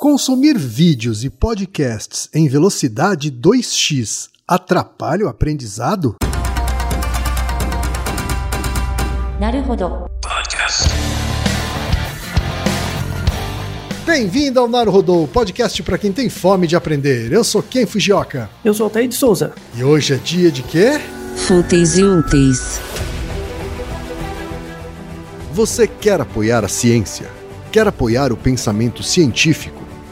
Consumir vídeos e podcasts em velocidade 2x atrapalha o aprendizado? Bem-vindo ao Naruhodô, podcast para quem tem fome de aprender. Eu sou Ken Fujioka. Eu sou Altair de Souza. E hoje é dia de quê? Fúteis e úteis. Você quer apoiar a ciência? Quer apoiar o pensamento científico?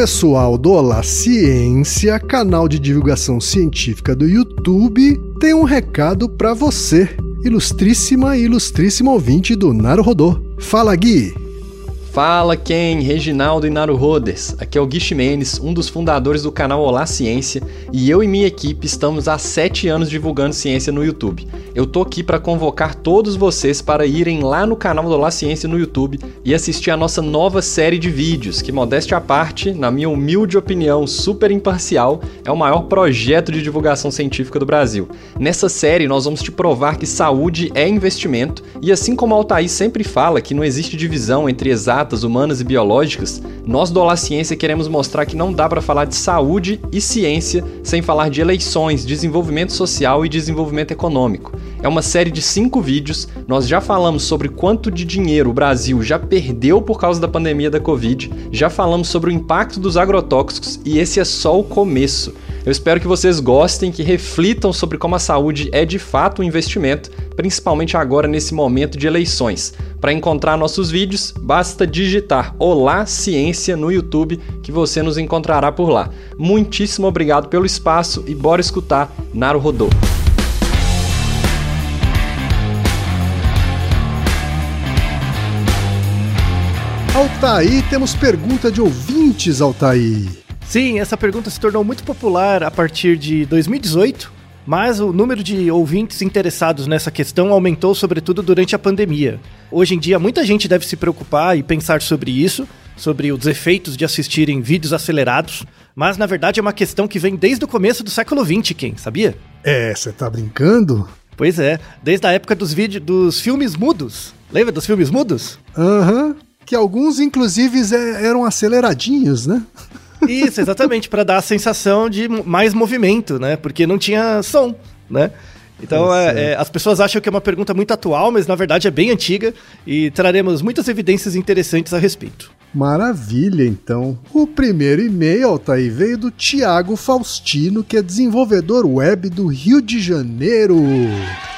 Pessoal do Olá Ciência, canal de divulgação científica do YouTube, tem um recado para você, ilustríssima e ilustríssimo ouvinte do Naruhodô. Fala, Gui! Fala Ken, Reginaldo e Naruhoders. Aqui é o Gui Ximenes, um dos fundadores do canal Olá Ciência, e eu e minha equipe estamos há 7 anos divulgando ciência no YouTube. Eu tô aqui para convocar todos vocês para irem lá no canal do Olá Ciência no YouTube e assistir a nossa nova série de vídeos, que modéstia à parte, na minha humilde opinião super imparcial, é o maior projeto de divulgação científica do Brasil. Nessa série nós vamos te provar que saúde é investimento, e assim como Altair sempre fala que não existe divisão entre exatos exatas, humanas e biológicas, nós do Olá Ciência queremos mostrar que não dá para falar de saúde e ciência sem falar de eleições, desenvolvimento social e desenvolvimento econômico. É uma série de cinco vídeos, nós já falamos sobre quanto de dinheiro o Brasil já perdeu por causa da pandemia da Covid, já falamos sobre o impacto dos agrotóxicos e esse é só o começo. Eu espero que vocês gostem, que reflitam sobre como a saúde é de fato um investimento, principalmente agora nesse momento de eleições. Para encontrar nossos vídeos, basta digitar Olá Ciência no YouTube que você nos encontrará por lá. Muitíssimo obrigado pelo espaço e bora escutar Naru Rodô. Altaí, temos pergunta de ouvintes, Altaí. Sim, essa pergunta se tornou muito popular a partir de 2018, mas o número de ouvintes interessados nessa questão aumentou sobretudo durante a pandemia. Hoje em dia, muita gente deve se preocupar e pensar sobre isso, sobre os efeitos de assistirem vídeos acelerados, mas na verdade é uma questão que vem desde o começo do século XX, quem sabia? É, você tá brincando? Pois é, desde a época dos vídeos dos filmes mudos. Lembra dos filmes mudos? Aham. Uhum. Que alguns, inclusive, eram aceleradinhos, né? Isso, exatamente, para dar a sensação de mais movimento, né? Porque não tinha som, né? Então, é, é, as pessoas acham que é uma pergunta muito atual, mas na verdade é bem antiga e traremos muitas evidências interessantes a respeito. Maravilha, então. O primeiro e-mail, Altair, veio do Tiago Faustino, que é desenvolvedor web do Rio de Janeiro.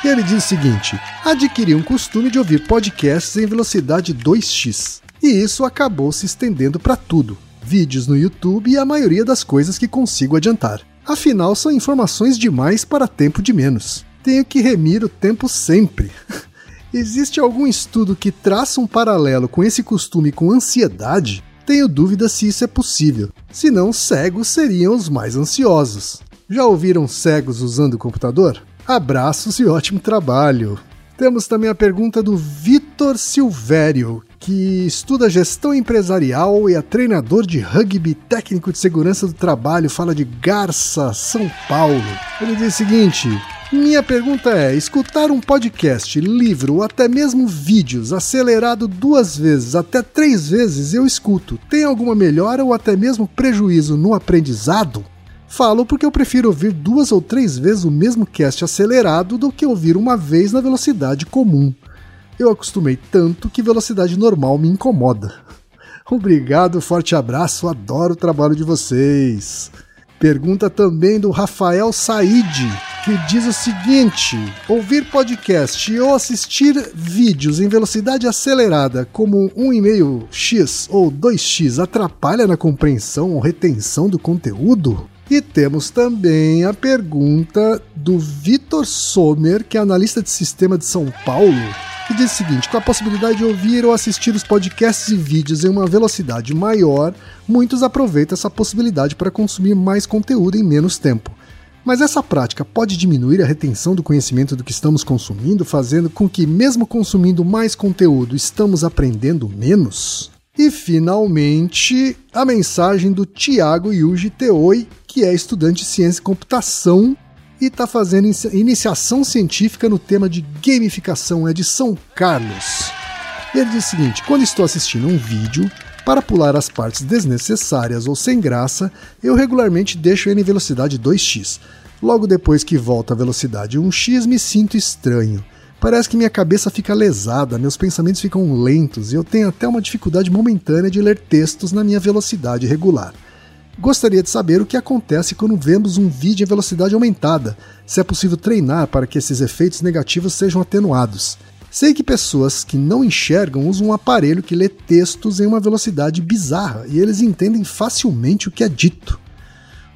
E ele diz o seguinte: adquiri um costume de ouvir podcasts em velocidade 2x. E isso acabou se estendendo para tudo vídeos no YouTube e a maioria das coisas que consigo adiantar. Afinal, são informações demais para tempo de menos. Tenho que remir o tempo sempre. Existe algum estudo que traça um paralelo com esse costume com ansiedade? Tenho dúvida se isso é possível. Senão, cegos seriam os mais ansiosos. Já ouviram cegos usando o computador? Abraços e ótimo trabalho! Temos também a pergunta do Vitor Silvério, que estuda gestão empresarial e é treinador de rugby técnico de segurança do trabalho, fala de Garça, São Paulo. Ele diz o seguinte: minha pergunta é: escutar um podcast, livro ou até mesmo vídeos acelerado duas vezes, até três vezes eu escuto, tem alguma melhora ou até mesmo prejuízo no aprendizado? Falo porque eu prefiro ouvir duas ou três vezes o mesmo cast acelerado do que ouvir uma vez na velocidade comum. Eu acostumei tanto que velocidade normal me incomoda. Obrigado, forte abraço, adoro o trabalho de vocês. Pergunta também do Rafael Said, que diz o seguinte: ouvir podcast ou assistir vídeos em velocidade acelerada, como 1,5x ou 2x, atrapalha na compreensão ou retenção do conteúdo? E temos também a pergunta do Vitor Sommer, que é analista de sistema de São Paulo, que diz o seguinte: com a possibilidade de ouvir ou assistir os podcasts e vídeos em uma velocidade maior, muitos aproveitam essa possibilidade para consumir mais conteúdo em menos tempo. Mas essa prática pode diminuir a retenção do conhecimento do que estamos consumindo, fazendo com que, mesmo consumindo mais conteúdo, estamos aprendendo menos? E finalmente, a mensagem do Tiago Yuji Teoi, que é estudante de ciência e computação e está fazendo iniciação científica no tema de gamificação, é de São Carlos. Ele diz o seguinte: quando estou assistindo um vídeo, para pular as partes desnecessárias ou sem graça, eu regularmente deixo ele em velocidade 2x. Logo depois que volta à velocidade 1x, me sinto estranho. Parece que minha cabeça fica lesada, meus pensamentos ficam lentos e eu tenho até uma dificuldade momentânea de ler textos na minha velocidade regular. Gostaria de saber o que acontece quando vemos um vídeo em velocidade aumentada, se é possível treinar para que esses efeitos negativos sejam atenuados. Sei que pessoas que não enxergam usam um aparelho que lê textos em uma velocidade bizarra e eles entendem facilmente o que é dito.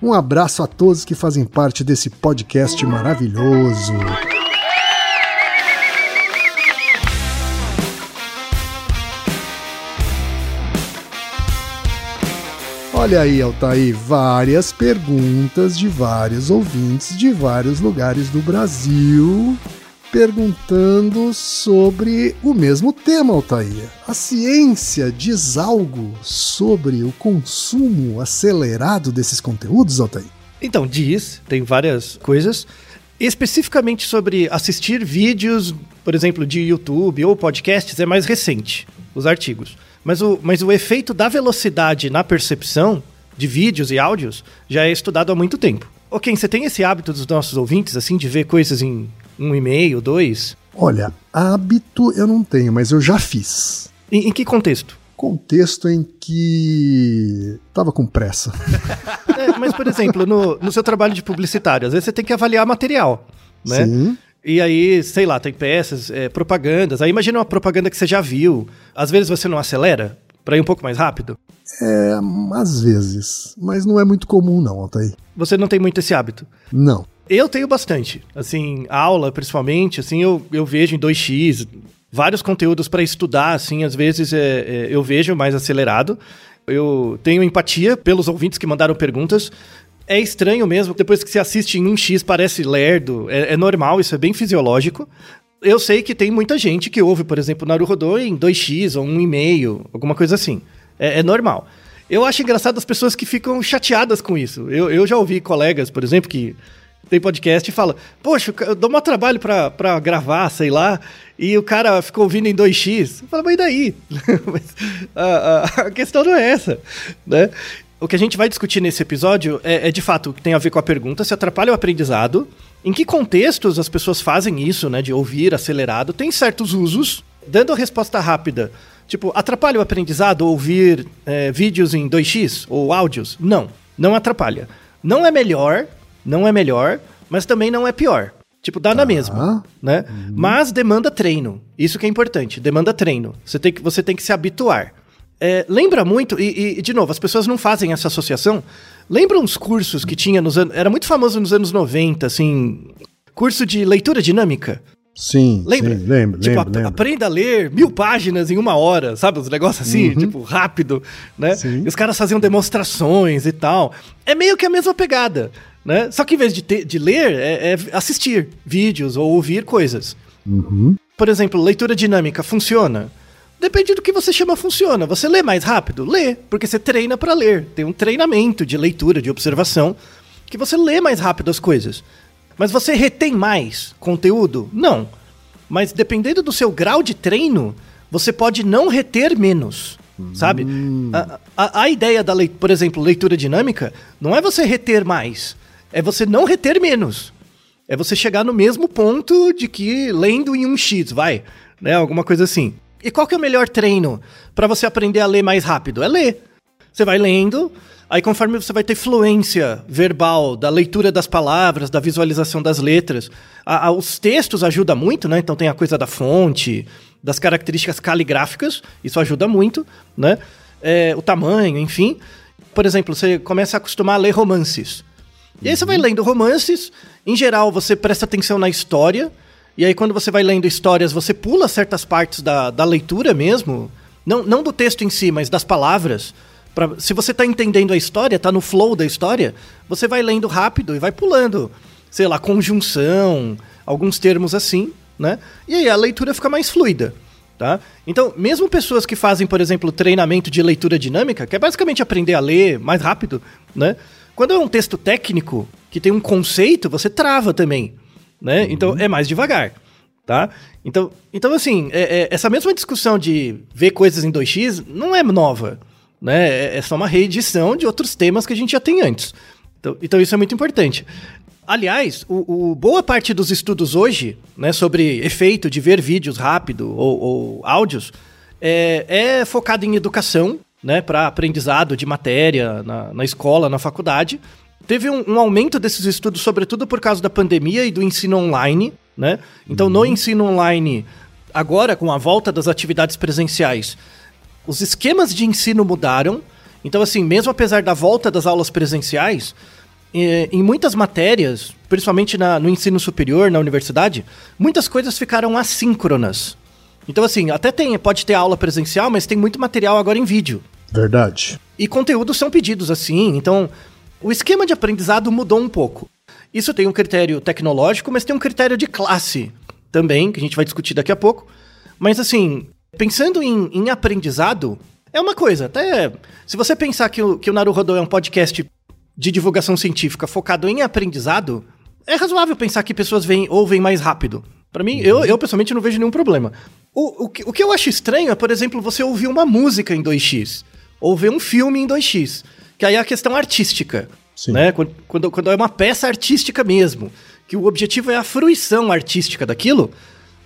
Um abraço a todos que fazem parte desse podcast maravilhoso. Olha aí, Altair, várias perguntas de vários ouvintes de vários lugares do Brasil perguntando sobre o mesmo tema, Altair. A ciência diz algo sobre o consumo acelerado desses conteúdos, Altair? Então, diz, tem várias coisas. Especificamente sobre assistir vídeos, por exemplo, de YouTube ou podcasts, é mais recente, os artigos. Mas o, mas o efeito da velocidade na percepção de vídeos e áudios já é estudado há muito tempo. Ok, você tem esse hábito dos nossos ouvintes, assim, de ver coisas em um e-mail, dois? Olha, hábito eu não tenho, mas eu já fiz. Em, em que contexto? Contexto em que tava com pressa. é, mas, por exemplo, no, no seu trabalho de publicitário, às vezes você tem que avaliar material, né? Sim. E aí, sei lá, tem peças, é, propagandas. Aí imagina uma propaganda que você já viu. Às vezes você não acelera para ir um pouco mais rápido? É, às vezes. Mas não é muito comum, não, Altair. Você não tem muito esse hábito? Não. Eu tenho bastante. Assim, aula, principalmente, assim, eu, eu vejo em 2x, vários conteúdos para estudar, assim, às vezes é, é, eu vejo mais acelerado. Eu tenho empatia pelos ouvintes que mandaram perguntas. É estranho mesmo, depois que você assiste em 1x parece lerdo, é, é normal, isso é bem fisiológico. Eu sei que tem muita gente que ouve, por exemplo, Naruhodô em 2x ou 1,5, alguma coisa assim. É, é, normal. Eu acho engraçado as pessoas que ficam chateadas com isso. Eu, eu já ouvi colegas, por exemplo, que tem podcast e fala: Poxa, eu dou um trabalho pra, pra gravar, sei lá, e o cara ficou ouvindo em 2x. Fala, mas e daí? mas, a, a, a, questão não é essa, né? O que a gente vai discutir nesse episódio é, é de fato o que tem a ver com a pergunta se atrapalha o aprendizado, em que contextos as pessoas fazem isso, né, de ouvir acelerado, tem certos usos, dando a resposta rápida. Tipo, atrapalha o aprendizado ouvir é, vídeos em 2x ou áudios? Não, não atrapalha. Não é melhor, não é melhor, mas também não é pior. Tipo, dá tá. na mesma, né? Uhum. Mas demanda treino. Isso que é importante, demanda treino. Você tem que, você tem que se habituar. É, lembra muito, e, e, de novo, as pessoas não fazem essa associação. Lembra uns cursos que tinha nos anos. Era muito famoso nos anos 90, assim. Curso de leitura dinâmica. Sim, Lembra? sim, lembro, Tipo, lembro, lembro. aprenda a ler mil páginas em uma hora, sabe? Os negócios assim, tipo, rápido, né? Uhum. Sim. E os caras faziam demonstrações e tal. É meio que a mesma pegada, né? Só que em vez de, ter- de ler, é, é assistir vídeos ou ouvir coisas. Uhum. Por exemplo, leitura dinâmica funciona? Depende do que você chama funciona. Você lê mais rápido? Lê, porque você treina para ler. Tem um treinamento de leitura, de observação, que você lê mais rápido as coisas. Mas você retém mais conteúdo? Não. Mas dependendo do seu grau de treino, você pode não reter menos. Sabe? A, a- a ideia da leitura, por exemplo, leitura dinâmica, não é você reter mais, é você não reter menos. É você chegar no mesmo ponto de que lendo em um X, vai, né? Alguma coisa assim. E qual que é o melhor treino para você aprender a ler mais rápido? É ler. Você vai lendo, aí conforme você vai ter fluência verbal, da leitura das palavras, da visualização das letras, a- a- os textos ajudam muito, né? Então tem a coisa da fonte, das características caligráficas, isso ajuda muito, né? É, o tamanho, enfim. Por exemplo, você começa a acostumar a ler romances. E aí você vai lendo romances, em geral você presta atenção na história, e aí quando você vai lendo histórias, você pula certas partes da, da leitura mesmo, não, não do texto em si, mas das palavras. Pra, se você tá entendendo a história, tá no flow da história, você vai lendo rápido e vai pulando, sei lá, conjunção, alguns termos assim, né? E aí a leitura fica mais fluida. Tá? Então, mesmo pessoas que fazem, por exemplo, treinamento de leitura dinâmica, que é basicamente aprender a ler mais rápido, né? Quando é um texto técnico que tem um conceito, você trava também, né? Então é mais devagar, tá? Então, então assim, é- é- essa mesma discussão de ver coisas em 2x não é nova, né? É, é só uma reedição de outros temas que a gente já tem antes. Então, então isso é muito importante. Aliás, o, o- boa parte dos estudos hoje, né, sobre efeito de ver vídeos rápido ou, ou áudios, é, é focado em educação, né, para aprendizado de matéria na, na escola, na faculdade. Teve um, um aumento desses estudos, sobretudo por causa da pandemia e do ensino online, né? Então, no ensino online, agora com a volta das atividades presenciais, os esquemas de ensino mudaram. Então, assim, mesmo apesar da volta das aulas presenciais, eh, em muitas matérias, principalmente na- no ensino superior, na universidade, muitas coisas ficaram assíncronas. Então, assim, até tem, pode ter aula presencial, mas tem muito material agora em vídeo. Verdade. E conteúdos são pedidos assim, então o esquema de aprendizado mudou um pouco. Isso tem um critério tecnológico, mas tem um critério de classe também, que a gente vai discutir daqui a pouco. Mas assim, pensando em, em aprendizado, é uma coisa, até se você pensar que o, que o Naruhodo é um podcast de divulgação científica focado em aprendizado, é razoável pensar que pessoas veem, ouvem mais rápido. Pra mim, eu, eu pessoalmente não vejo nenhum problema. O, o, que, o que eu acho estranho é, por exemplo, você ouvir uma música em 2x, ou ver um filme em 2x, que aí é a questão artística, Sim. né? Quando, quando, quando é uma peça artística mesmo, que o objetivo é a fruição artística daquilo,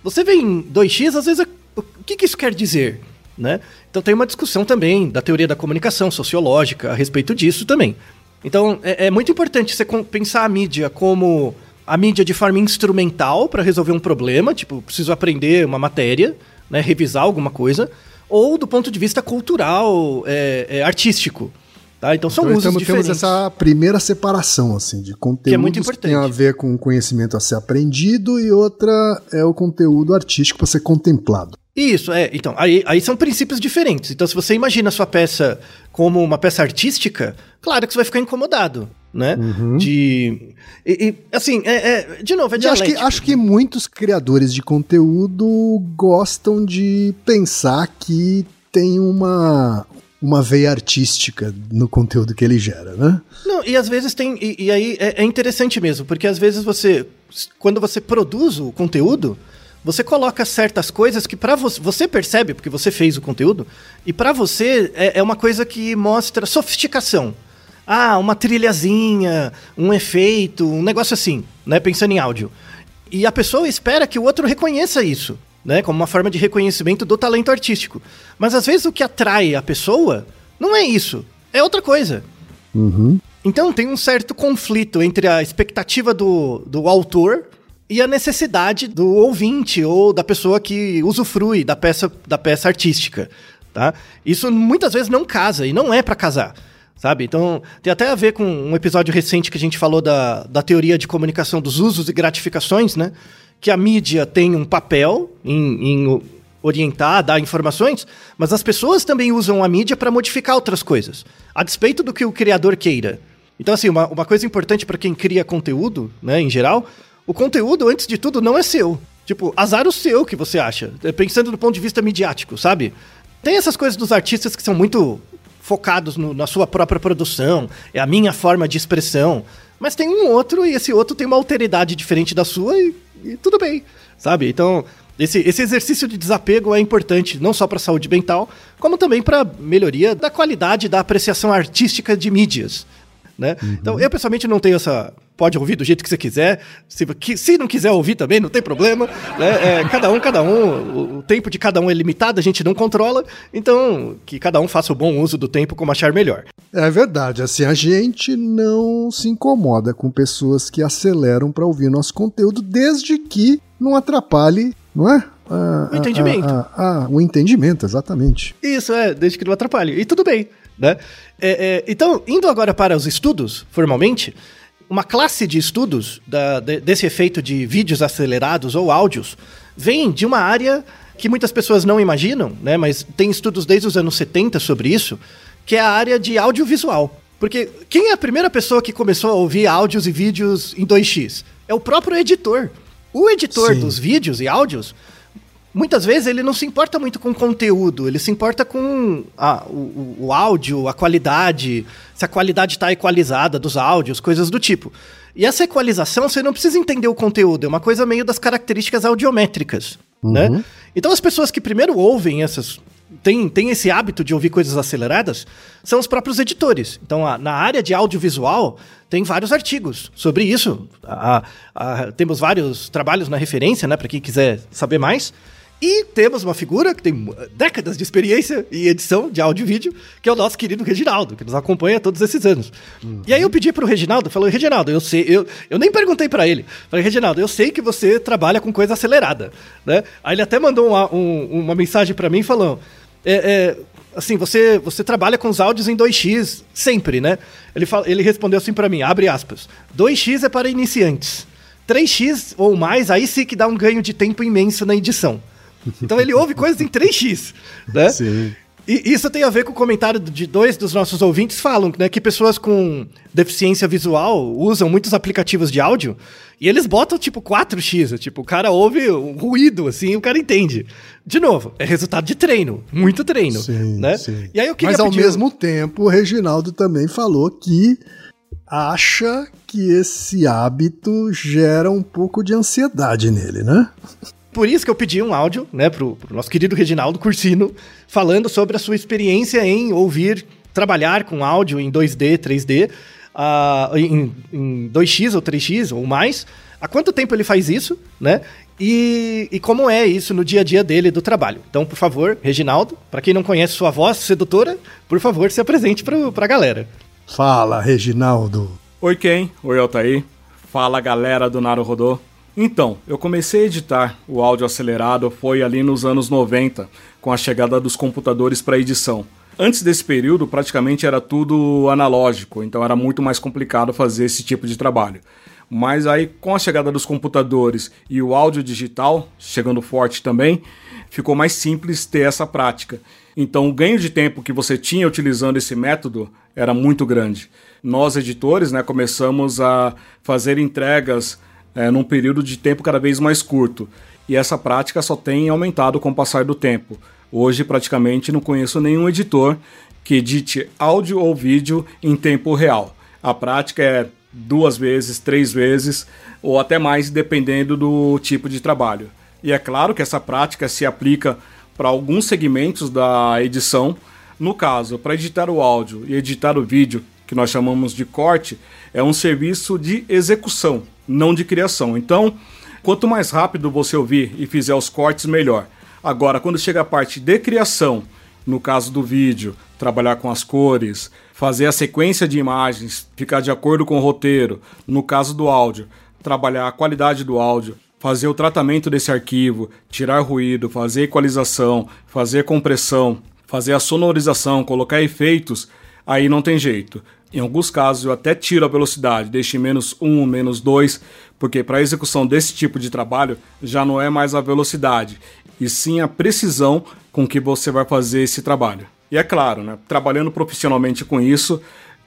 você vê em 2x, às vezes, o que, que isso quer dizer? Né? Então tem uma discussão também da teoria da comunicação sociológica a respeito disso também. Então é, é muito importante você pensar a mídia como a mídia de forma instrumental para resolver um problema, tipo, preciso aprender uma matéria, né, revisar alguma coisa, ou do ponto de vista cultural, é, é, artístico. Tá? Então são Então, usos diferentes. temos essa primeira separação, assim, de conteúdos Que é muito tem importante. a ver com o conhecimento a ser aprendido e outra é o conteúdo artístico para ser contemplado. Isso, é. Então, aí, aí são princípios diferentes. Então, se você imagina a sua peça como uma peça artística, claro que você vai ficar incomodado, né? De. E, e, assim, é, é- de novo, é E acho que, dialético. acho que muitos criadores de conteúdo gostam de pensar que tem uma, uma veia artística no conteúdo que ele gera, né? Não, e às vezes tem. E, e aí é, é interessante mesmo, porque às vezes você. Quando você produz o conteúdo, você coloca certas coisas que para você. Você percebe, porque você fez o conteúdo, e para você é, é uma coisa que mostra sofisticação. Ah, uma trilhazinha, um efeito, um negócio assim, né? Pensando em áudio. E a pessoa espera que o outro reconheça isso, né? Como uma forma de reconhecimento do talento artístico. Mas às vezes o que atrai a pessoa não é isso, é outra coisa. Então tem um certo conflito entre a expectativa do, do autor e a necessidade do ouvinte ou da pessoa que usufrui da peça, da peça artística. Tá? Isso muitas vezes não casa e não é pra casar. sabe? Então, tem até a ver com um episódio recente que a gente falou da, da teoria de comunicação dos usos e gratificações, né? Que a mídia tem um papel em, em orientar, dar informações, mas as pessoas também usam a mídia para modificar outras coisas, a despeito do que o criador queira. Então, assim, uma, uma coisa importante para quem cria conteúdo, né, em geral, o conteúdo, antes de tudo, não é seu. Tipo, azar o seu que você acha, pensando do ponto de vista midiático, sabe? Tem essas coisas dos artistas que são muito focados no, na sua própria produção, é a minha forma de expressão. Mas tem um outro e esse outro tem uma alteridade diferente da sua e, e tudo bem, sabe? Então, esse, esse exercício de desapego é importante não só para a saúde mental, como também para melhoria da qualidade da apreciação artística de mídias. Né? Uhum. Então, eu pessoalmente não tenho essa. Pode ouvir do jeito que você quiser. Se, que, se não quiser ouvir também, não tem problema. Né? É, cada um, cada um. O, o, tempo de cada um é limitado, a gente não controla. Então, que cada um faça o bom uso do tempo como achar melhor. É verdade. Assim, a gente não se incomoda com pessoas que aceleram para ouvir nosso conteúdo, desde que não atrapalhe, não é? Ah, o entendimento. Ah, ah, ah, o entendimento, exatamente. Isso, é, desde que não atrapalhe. E tudo bem. Né? É, é, então, indo agora para os estudos, formalmente, uma classe de estudos da, de, desse efeito de vídeos acelerados ou áudios vem de uma área que muitas pessoas não imaginam, né? mas tem estudos desde os anos 70 sobre isso, que é a área de audiovisual. Porque quem é a primeira pessoa que começou a ouvir áudios e vídeos em 2x? É o próprio editor. O editor Sim. dos vídeos e áudios muitas vezes ele não se importa muito com o conteúdo, ele se importa com a, o, o, áudio, a qualidade, se a qualidade está equalizada dos áudios, coisas do tipo. E essa equalização, você não precisa entender o conteúdo, é uma coisa meio das características audiométricas, uhum. né? Então as pessoas que primeiro ouvem essas... Tem, tem esse hábito de ouvir coisas aceleradas, são os próprios editores. Então, a, na área de audiovisual, tem vários artigos sobre isso. A, a, temos vários trabalhos na referência, né, para quem quiser saber mais. E temos uma figura que tem décadas de experiência em edição de áudio e vídeo, que é o nosso querido Reginaldo, que nos acompanha todos esses anos. Uhum. E aí eu pedi pro Reginaldo, falei, Reginaldo, eu sei, eu, eu nem perguntei para ele. Falei, Reginaldo, eu sei que você trabalha com coisa acelerada, né? Aí ele até mandou uma, um, uma mensagem para mim falando, é, é, assim, você, você trabalha com os áudios em 2x sempre, né? Ele, fala, ele respondeu assim para mim, abre aspas, 2x é para iniciantes. 3x ou mais, aí sim que dá um ganho de tempo imenso na edição. Então ele ouve coisas em 3x, né? Sim. E isso tem a ver com o comentário de dois dos nossos ouvintes falam, né, que pessoas com deficiência visual usam muitos aplicativos de áudio e eles botam tipo 4x, tipo, o cara ouve um ruído assim, o cara entende. De novo, é resultado de treino, muito treino, sim, né? Sim. E aí eu queria Mas ao mesmo tempo, o Reginaldo também falou que acha que esse hábito gera um pouco de ansiedade nele, né? Por isso que eu pedi um áudio, né, pro, pro nosso querido Reginaldo Cursino, falando sobre a sua experiência em ouvir, trabalhar com áudio em 2D, 3D, uh, em, em 2x ou 3x ou mais. Há quanto tempo ele faz isso, né? E, e, como é isso no dia a dia dele do trabalho. Então, por favor, Reginaldo, para quem não conhece sua voz sedutora, por favor, se apresente para a galera. Fala, Reginaldo. Oi, quem? Oi, Altair. Fala, galera do Naru Rodô. Então, eu comecei a editar o áudio acelerado foi ali nos anos 90, com a chegada dos computadores para edição. Antes desse período, praticamente era tudo analógico, então era muito mais complicado fazer esse tipo de trabalho. Mas aí, com a chegada dos computadores e o áudio digital chegando forte também, ficou mais simples ter essa prática. Então, o ganho de tempo que você tinha utilizando esse método era muito grande. Nós, editores, né, começamos a fazer entregas é, num período de tempo cada vez mais curto. E essa prática só tem aumentado com o passar do tempo. Hoje, praticamente, não conheço nenhum editor que edite áudio ou vídeo em tempo real. A prática é duas vezes, três vezes ou até mais, dependendo do tipo de trabalho. E é claro que essa prática se aplica para alguns segmentos da edição. No caso, para editar o áudio e editar o vídeo, que nós chamamos de corte, é um serviço de execução não de criação. Então, quanto mais rápido você ouvir e fizer os cortes, melhor. Agora, quando chega a parte de criação, no caso do vídeo, trabalhar com as cores, fazer a sequência de imagens, ficar de acordo com o roteiro, no caso do áudio, trabalhar a qualidade do áudio, fazer o tratamento desse arquivo, tirar ruído, fazer equalização, fazer compressão, fazer a sonorização, colocar efeitos, aí não tem jeito. Em alguns casos eu até tiro a velocidade, deixo em menos 1, menos 2, porque para a execução desse tipo de trabalho já não é mais a velocidade, e sim a precisão com que você vai fazer esse trabalho. E é claro, né, trabalhando profissionalmente com isso,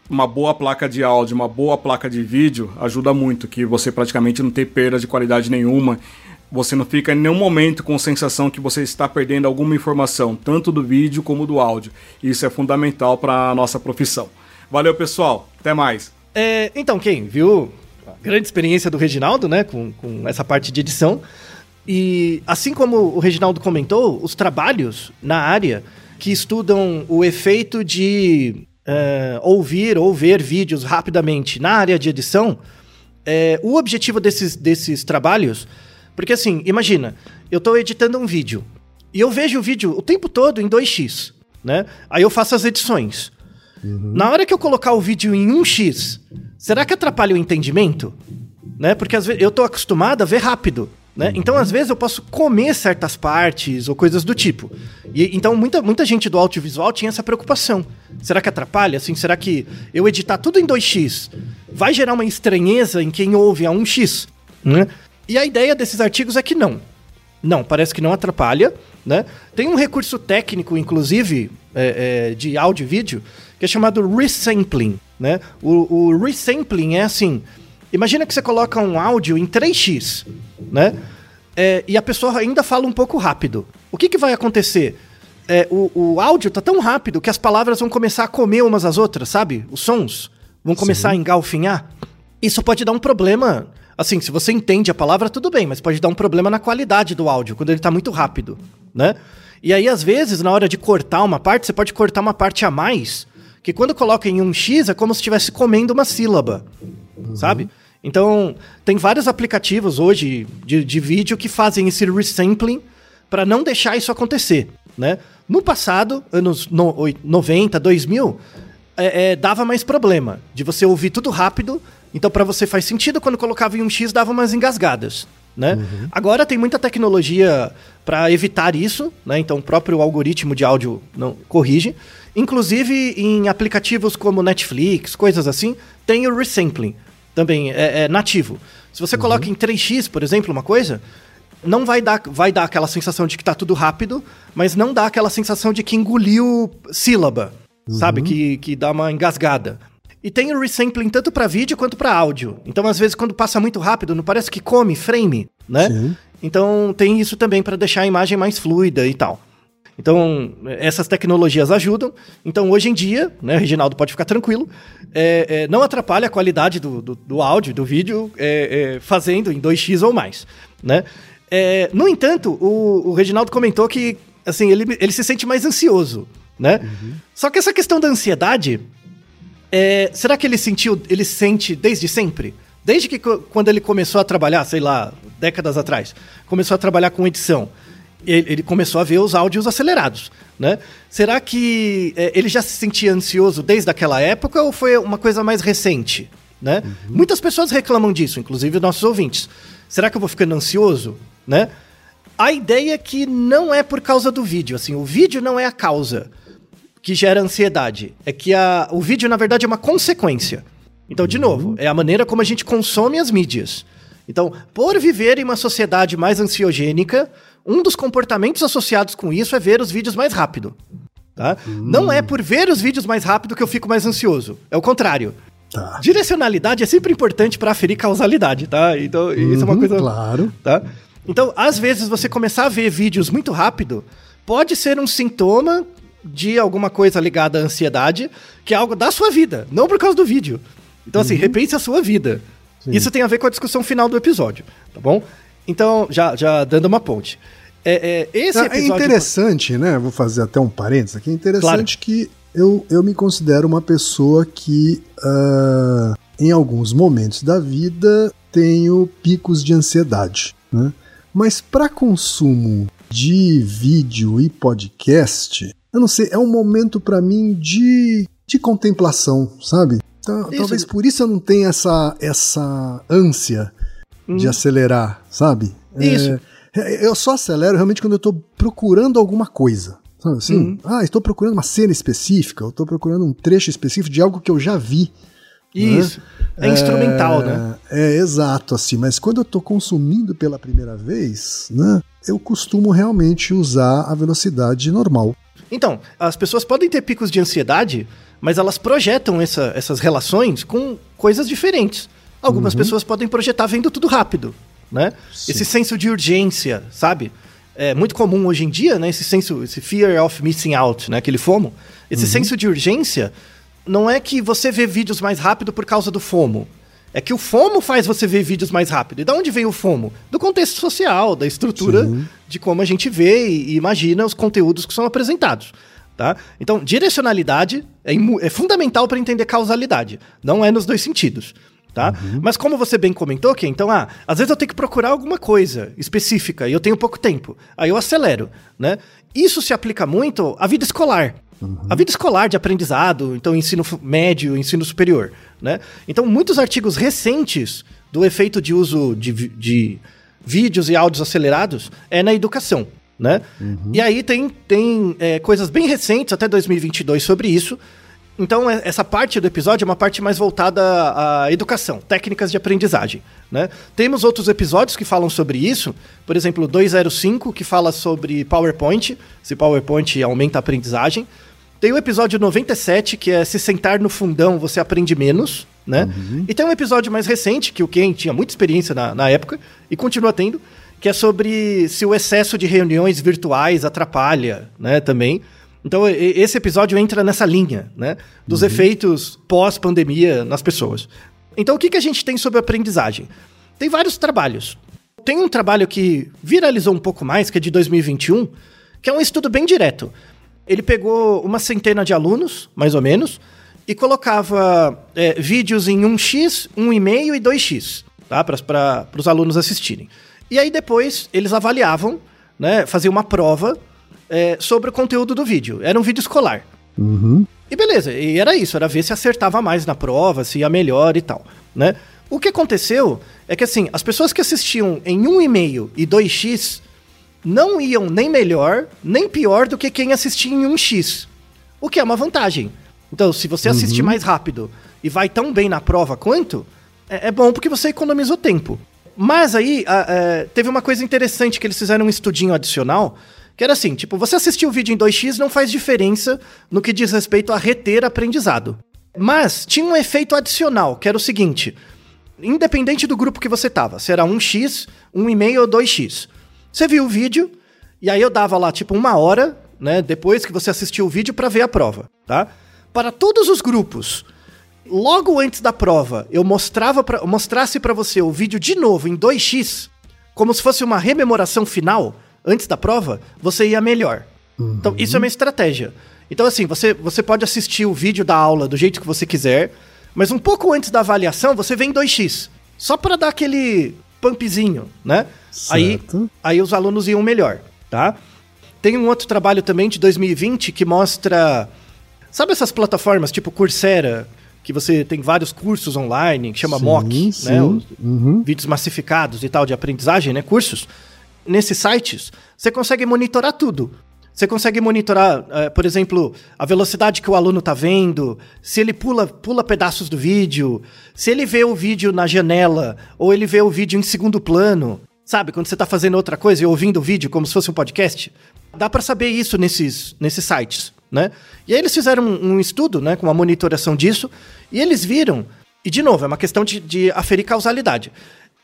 uma boa placa de áudio, uma boa placa de vídeo ajuda muito, que você praticamente não tem perda de qualidade nenhuma. Você não fica em nenhum momento com a sensação que você está perdendo alguma informação, tanto do vídeo como do áudio. Isso é fundamental para a nossa profissão. Valeu, pessoal. Até mais. É, então, quem viu grande experiência do Reginaldo, né, com, com essa parte de edição. E assim como o Reginaldo comentou, os trabalhos na área que estudam o efeito de é, ouvir ou ver vídeos rapidamente na área de edição, é, o objetivo desses, desses trabalhos. Porque assim, imagina, eu estou editando um vídeo e eu vejo o vídeo o tempo todo em 2x, né? Aí eu faço as edições. Uhum. Na hora que eu colocar o vídeo em 1x, será que atrapalha o entendimento? Né? Porque às vezes eu tô acostumado a ver rápido. Né? Uhum. Então, às vezes, eu posso comer certas partes ou coisas do tipo. E, então, muita, muita gente do audiovisual tinha essa preocupação. Será que atrapalha? Assim, será que eu editar tudo em 2x vai gerar uma estranheza em quem ouve a 1x? Né? E a ideia desses artigos é que não. Não, parece que não atrapalha. Né? Tem um recurso técnico, inclusive, é, é, de áudio e vídeo, que é chamado resampling. Né? O, o resampling é assim: imagina que você coloca um áudio em 3x, né? É, e a pessoa ainda fala um pouco rápido. O que, que vai acontecer? É, o, o áudio tá tão rápido que as palavras vão começar a comer umas às outras, sabe? Os sons vão começar Sim. a engalfinhar. Isso pode dar um problema. Assim, se você entende a palavra, tudo bem, mas pode dar um problema na qualidade do áudio, quando ele tá muito rápido, né? E aí, às vezes, na hora de cortar uma parte, você pode cortar uma parte a mais, que quando coloca em um X é como se estivesse comendo uma sílaba, uhum. sabe? Então, tem vários aplicativos hoje de, de vídeo que fazem esse resampling para não deixar isso acontecer, né? No passado, anos no, 90, 2000, é, é, dava mais problema de você ouvir tudo rápido. Então, para você faz sentido, quando colocava em um X, dava umas engasgadas. Né? Uhum. Agora tem muita tecnologia para evitar isso, né? Então o próprio algoritmo de áudio não corrige. Inclusive em aplicativos como Netflix, coisas assim, tem o resampling também é, é nativo. Se você uhum. coloca em 3x, por exemplo, uma coisa, não vai dar, vai dar aquela sensação de que tá tudo rápido, mas não dá aquela sensação de que engoliu sílaba, uhum. sabe? Que, que dá uma engasgada. E tem o resampling tanto para vídeo quanto para áudio. Então, às vezes, quando passa muito rápido, não parece que come frame, né? Sim. Então, tem isso também para deixar a imagem mais fluida e tal. Então, essas tecnologias ajudam. Então, hoje em dia, né, Reginaldo pode ficar tranquilo, é, é, não atrapalha a qualidade do, do, do áudio, do vídeo, é, é fazendo em 2x ou mais, né? É, no entanto, o, o, Reginaldo comentou que, assim, ele, ele se sente mais ansioso, né? Uhum. Só que essa questão da ansiedade, é, será que ele sentiu, ele sente desde sempre? Desde que quando ele começou a trabalhar, sei lá, décadas atrás, começou a trabalhar com edição, ele, ele começou a ver os áudios acelerados, né? Será que é, ele já se sentia ansioso desde aquela época ou foi uma coisa mais recente, né? Uhum. Muitas pessoas reclamam disso, inclusive nossos ouvintes. Será que eu vou ficando ansioso, né? A ideia é que não é por causa do vídeo, assim, o vídeo não é a causa que gera ansiedade. É que a, o vídeo, na verdade, é uma consequência. Então, de novo, uhum. é a maneira como a gente consome as mídias. Então, por viver em uma sociedade mais ansiogênica, um dos comportamentos associados com isso é ver os vídeos mais rápido. Tá? Hum. Não é por ver os vídeos mais rápido que eu fico mais ansioso. É o contrário. Tá. Direcionalidade é sempre importante para aferir causalidade, tá? Então, uhum, isso é uma uhum, coisa. Claro. Tá? Então, às vezes, você começar a ver vídeos muito rápido pode ser um sintoma de alguma coisa ligada à ansiedade, que é algo da sua vida, não por causa do vídeo. Então, assim, uhum. repense a sua vida. Sim. Isso tem a ver com a discussão final do episódio, tá bom? Então, já, já dando uma ponte. É, é, esse é, é episódio... É interessante, né? Vou fazer até um parênteses aqui. É interessante claro. que eu, eu me considero uma pessoa que, uh, em alguns momentos da vida, tenho picos de ansiedade, né? Mas para consumo de vídeo e podcast, eu não sei, é um momento para mim de, de contemplação, sabe? Então, talvez por isso eu não tenha essa, essa ânsia hum. de acelerar, sabe? Isso. É, eu só acelero realmente quando eu tô procurando alguma coisa. Sabe assim? Uhum. Ah, estou procurando uma cena específica, eu estou procurando um trecho específico de algo que eu já vi. Né? Isso. Né? É, instrumental, né? É, exato, assim. Mas quando eu estou consumindo pela primeira vez, né? Eu costumo realmente usar a velocidade normal. Então, as pessoas podem ter picos de ansiedade, mas elas projetam essa, essas relações com coisas diferentes. Algumas uhum. pessoas podem projetar vendo tudo rápido, né? Sim. Esse senso de urgência, sabe? É muito comum hoje em dia, né? Esse senso, esse fear of missing out, né? Aquele FOMO. Esse uhum. senso de urgência não é que você vê vídeos mais rápido por causa do FOMO. É que o FOMO faz você ver vídeos mais rápido. E da onde vem o FOMO? Do contexto social, da estrutura Sim. de como a gente vê e imagina os conteúdos que são apresentados. Tá? Então, direcionalidade é, é fundamental para entender causalidade. Não é nos dois sentidos. Tá? Uhum. Mas como você bem comentou, que então, ah, às vezes eu tenho que procurar alguma coisa específica e eu tenho pouco tempo. Aí eu acelero, né? Isso se aplica muito à vida escolar. Uhum. A vida escolar de aprendizado, então ensino médio, ensino superior, né? Então, muitos artigos recentes do efeito de uso de, de vídeos e áudios acelerados é na educação, né? Uhum. E aí tem, tem é, coisas bem recentes, até 2022, sobre isso. Então, é, essa parte do episódio é uma parte mais voltada à educação, técnicas de aprendizagem. Né? Temos outros episódios que falam sobre isso, por exemplo, 205, que fala sobre PowerPoint, se PowerPoint aumenta a aprendizagem. Tem o episódio 97, que é Se Sentar no Fundão Você Aprende Menos. Né? Uhum. E tem um episódio mais recente, que o Ken tinha muita experiência na, na época, e continua tendo, que é sobre se o excesso de reuniões virtuais atrapalha né, também. Então, esse episódio entra nessa linha, né? Dos uhum. efeitos pós-pandemia nas pessoas. Então, o que, que a gente tem sobre aprendizagem? Tem vários trabalhos. Tem um trabalho que viralizou um pouco mais, que é de 2021, que é um estudo bem direto. Ele pegou uma centena de alunos, mais ou menos, e colocava é, vídeos em 1x, 1,5 e 2x, tá? Para os alunos assistirem. E aí depois eles avaliavam, né? Faziam uma prova é, sobre o conteúdo do vídeo. Era um vídeo escolar. Uhum. E beleza, e era isso, era ver se acertava mais na prova, se ia melhor e tal, né? O que aconteceu é que assim, as pessoas que assistiam em 1,5 e 2x não iam nem melhor, nem pior do que quem assistia em 1x. O que é uma vantagem. Então, se você uhum. assistir mais rápido e vai tão bem na prova quanto, é, é bom porque você economizou tempo. Mas aí, a, a, é, teve uma coisa interessante que eles fizeram um estudinho adicional que era assim, tipo, você assistir o vídeo em 2x não faz diferença no que diz respeito a reter aprendizado. Mas tinha um efeito adicional, que era o seguinte: independente do grupo que você tava, se era 1x, 1,5 ou 2x. Você viu o vídeo, e aí eu dava lá, tipo, uma hora, né, depois que você assistiu o vídeo para ver a prova, tá? Para todos os grupos, logo antes da prova, eu mostrava pra, mostrasse para você o vídeo de novo em 2x, como se fosse uma rememoração final, antes da prova, você ia melhor. Uhum. Então, isso é uma estratégia. Então, assim, você, você pode assistir o vídeo da aula do jeito que você quiser, mas um pouco antes da avaliação, você vem 2x. Só para dar aquele pumpzinho, né? Aí, aí os alunos iam melhor, tá? Tem um outro trabalho também de 2020 que mostra. Sabe essas plataformas tipo Coursera, que você tem vários cursos online, que chama sim, MOOC, sim. né? Uhum. Vídeos massificados e tal de aprendizagem, né? Cursos nesses sites, você consegue monitorar tudo. Você consegue monitorar, uh, por exemplo, a velocidade que o aluno está vendo, se ele pula, pula pedaços do vídeo, se ele vê o vídeo na janela ou ele vê o vídeo em segundo plano. Sabe, quando você está fazendo outra coisa e ouvindo o vídeo como se fosse um podcast? Dá para saber isso nesses, nesses sites, né? E aí eles fizeram um, um, estudo, né, com uma monitoração disso, e eles viram, e de novo, é uma questão de, de aferir causalidade,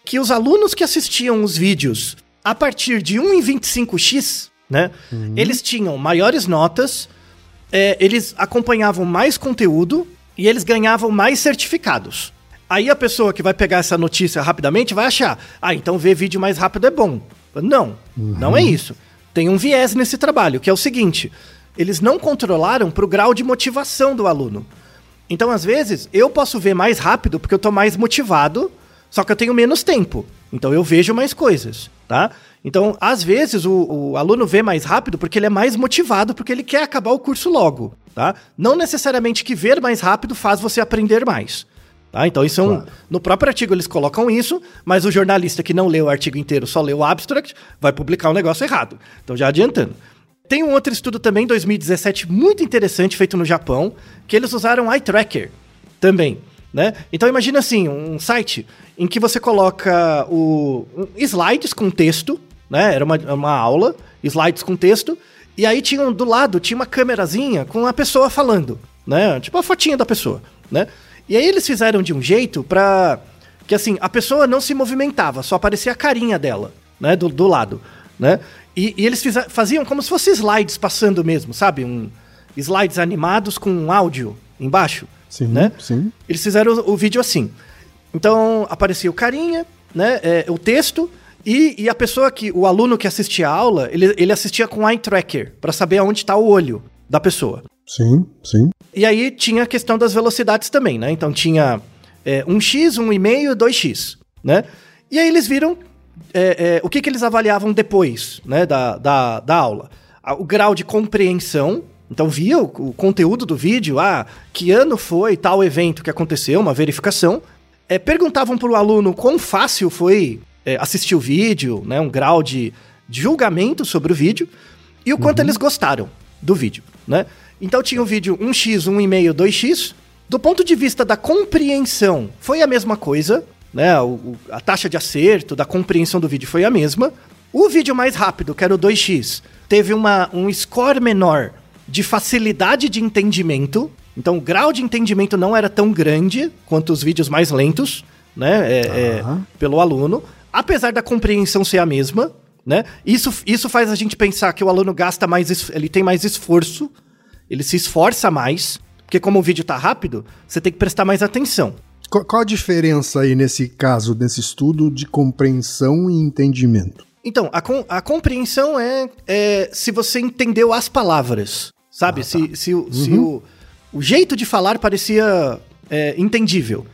que os alunos que assistiam os vídeos a partir de 1 em 25x, né? Uhum. Eles tinham maiores notas, é, eles acompanhavam mais conteúdo e eles ganhavam mais certificados. Aí a pessoa que vai pegar essa notícia rapidamente vai achar, ah, então ver vídeo mais rápido é bom. Não, uhum. não é isso. Tem um viés nesse trabalho, que é o seguinte: eles não controlaram para o grau de motivação do aluno. Então, às vezes, eu posso ver mais rápido porque eu estou mais motivado, só que eu tenho menos tempo. Então eu vejo mais coisas, tá? Então, às vezes, o, o, aluno vê mais rápido porque ele é mais motivado, porque ele quer acabar o curso logo, tá? Não necessariamente que ver mais rápido faz você aprender mais. Tá? Então, isso é um, no próprio artigo eles colocam isso, mas o jornalista que não leu o artigo inteiro, só leu o abstract, vai publicar o um negócio errado. Então, já adiantando. tem um outro estudo também, 2017, muito interessante, feito no Japão, que eles usaram eye tracker também. Né? Então imagina assim, um site em que você coloca o slides com texto, né? Era uma, uma aula, slides com texto, e aí tinha do lado tinha uma câmerazinha com a pessoa falando, né? Tipo a fotinha da pessoa, né? E aí eles fizeram de um jeito pra que assim, a pessoa não se movimentava, só aparecia a carinha dela, né, do, do lado, né? E, e eles faziam como se fossem slides passando mesmo, sabe? Um slides animados com um áudio embaixo. Sim, né? sim. Eles fizeram o, o vídeo assim. Então aparecia o carinha, né? É, o texto e, e, a pessoa que o aluno que assistia a aula, ele, ele assistia com eye tracker para saber aonde está o olho da pessoa. Sim, sim. E aí tinha a questão das velocidades também, né? Então tinha é, 1x, 1,5 2x, né? E aí eles viram é, é, o que, que eles avaliavam depois né, da, da, da aula. O grau de compreensão então via o, o, conteúdo do vídeo, ah, que ano foi tal evento que aconteceu, uma verificação. É, perguntavam para o aluno quão fácil foi é, assistir o vídeo, né, um grau de, de julgamento sobre o vídeo e o quanto uhum. eles gostaram do vídeo, né? Então tinha o vídeo 1x, 1,5, 2x. Do ponto de vista da compreensão, foi a mesma coisa, né? O, a taxa de acerto da compreensão do vídeo foi a mesma. O vídeo mais rápido, que era o 2x, teve uma, um score menor de facilidade de entendimento. Então, o grau de entendimento não era tão grande quanto os vídeos mais lentos, né? É, é, pelo aluno. Apesar da compreensão ser a mesma, né? Isso, isso faz a gente pensar que o aluno gasta mais, ele tem mais esforço, ele se esforça mais, porque como o vídeo tá rápido, você tem que prestar mais atenção. Qual, qual a diferença aí nesse caso, nesse estudo de compreensão e entendimento? Então, a, com, a compreensão é, é se você entendeu as palavras. Sabe? Ah, tá. Se, se, uhum. se o, o jeito de falar parecia é, entendível.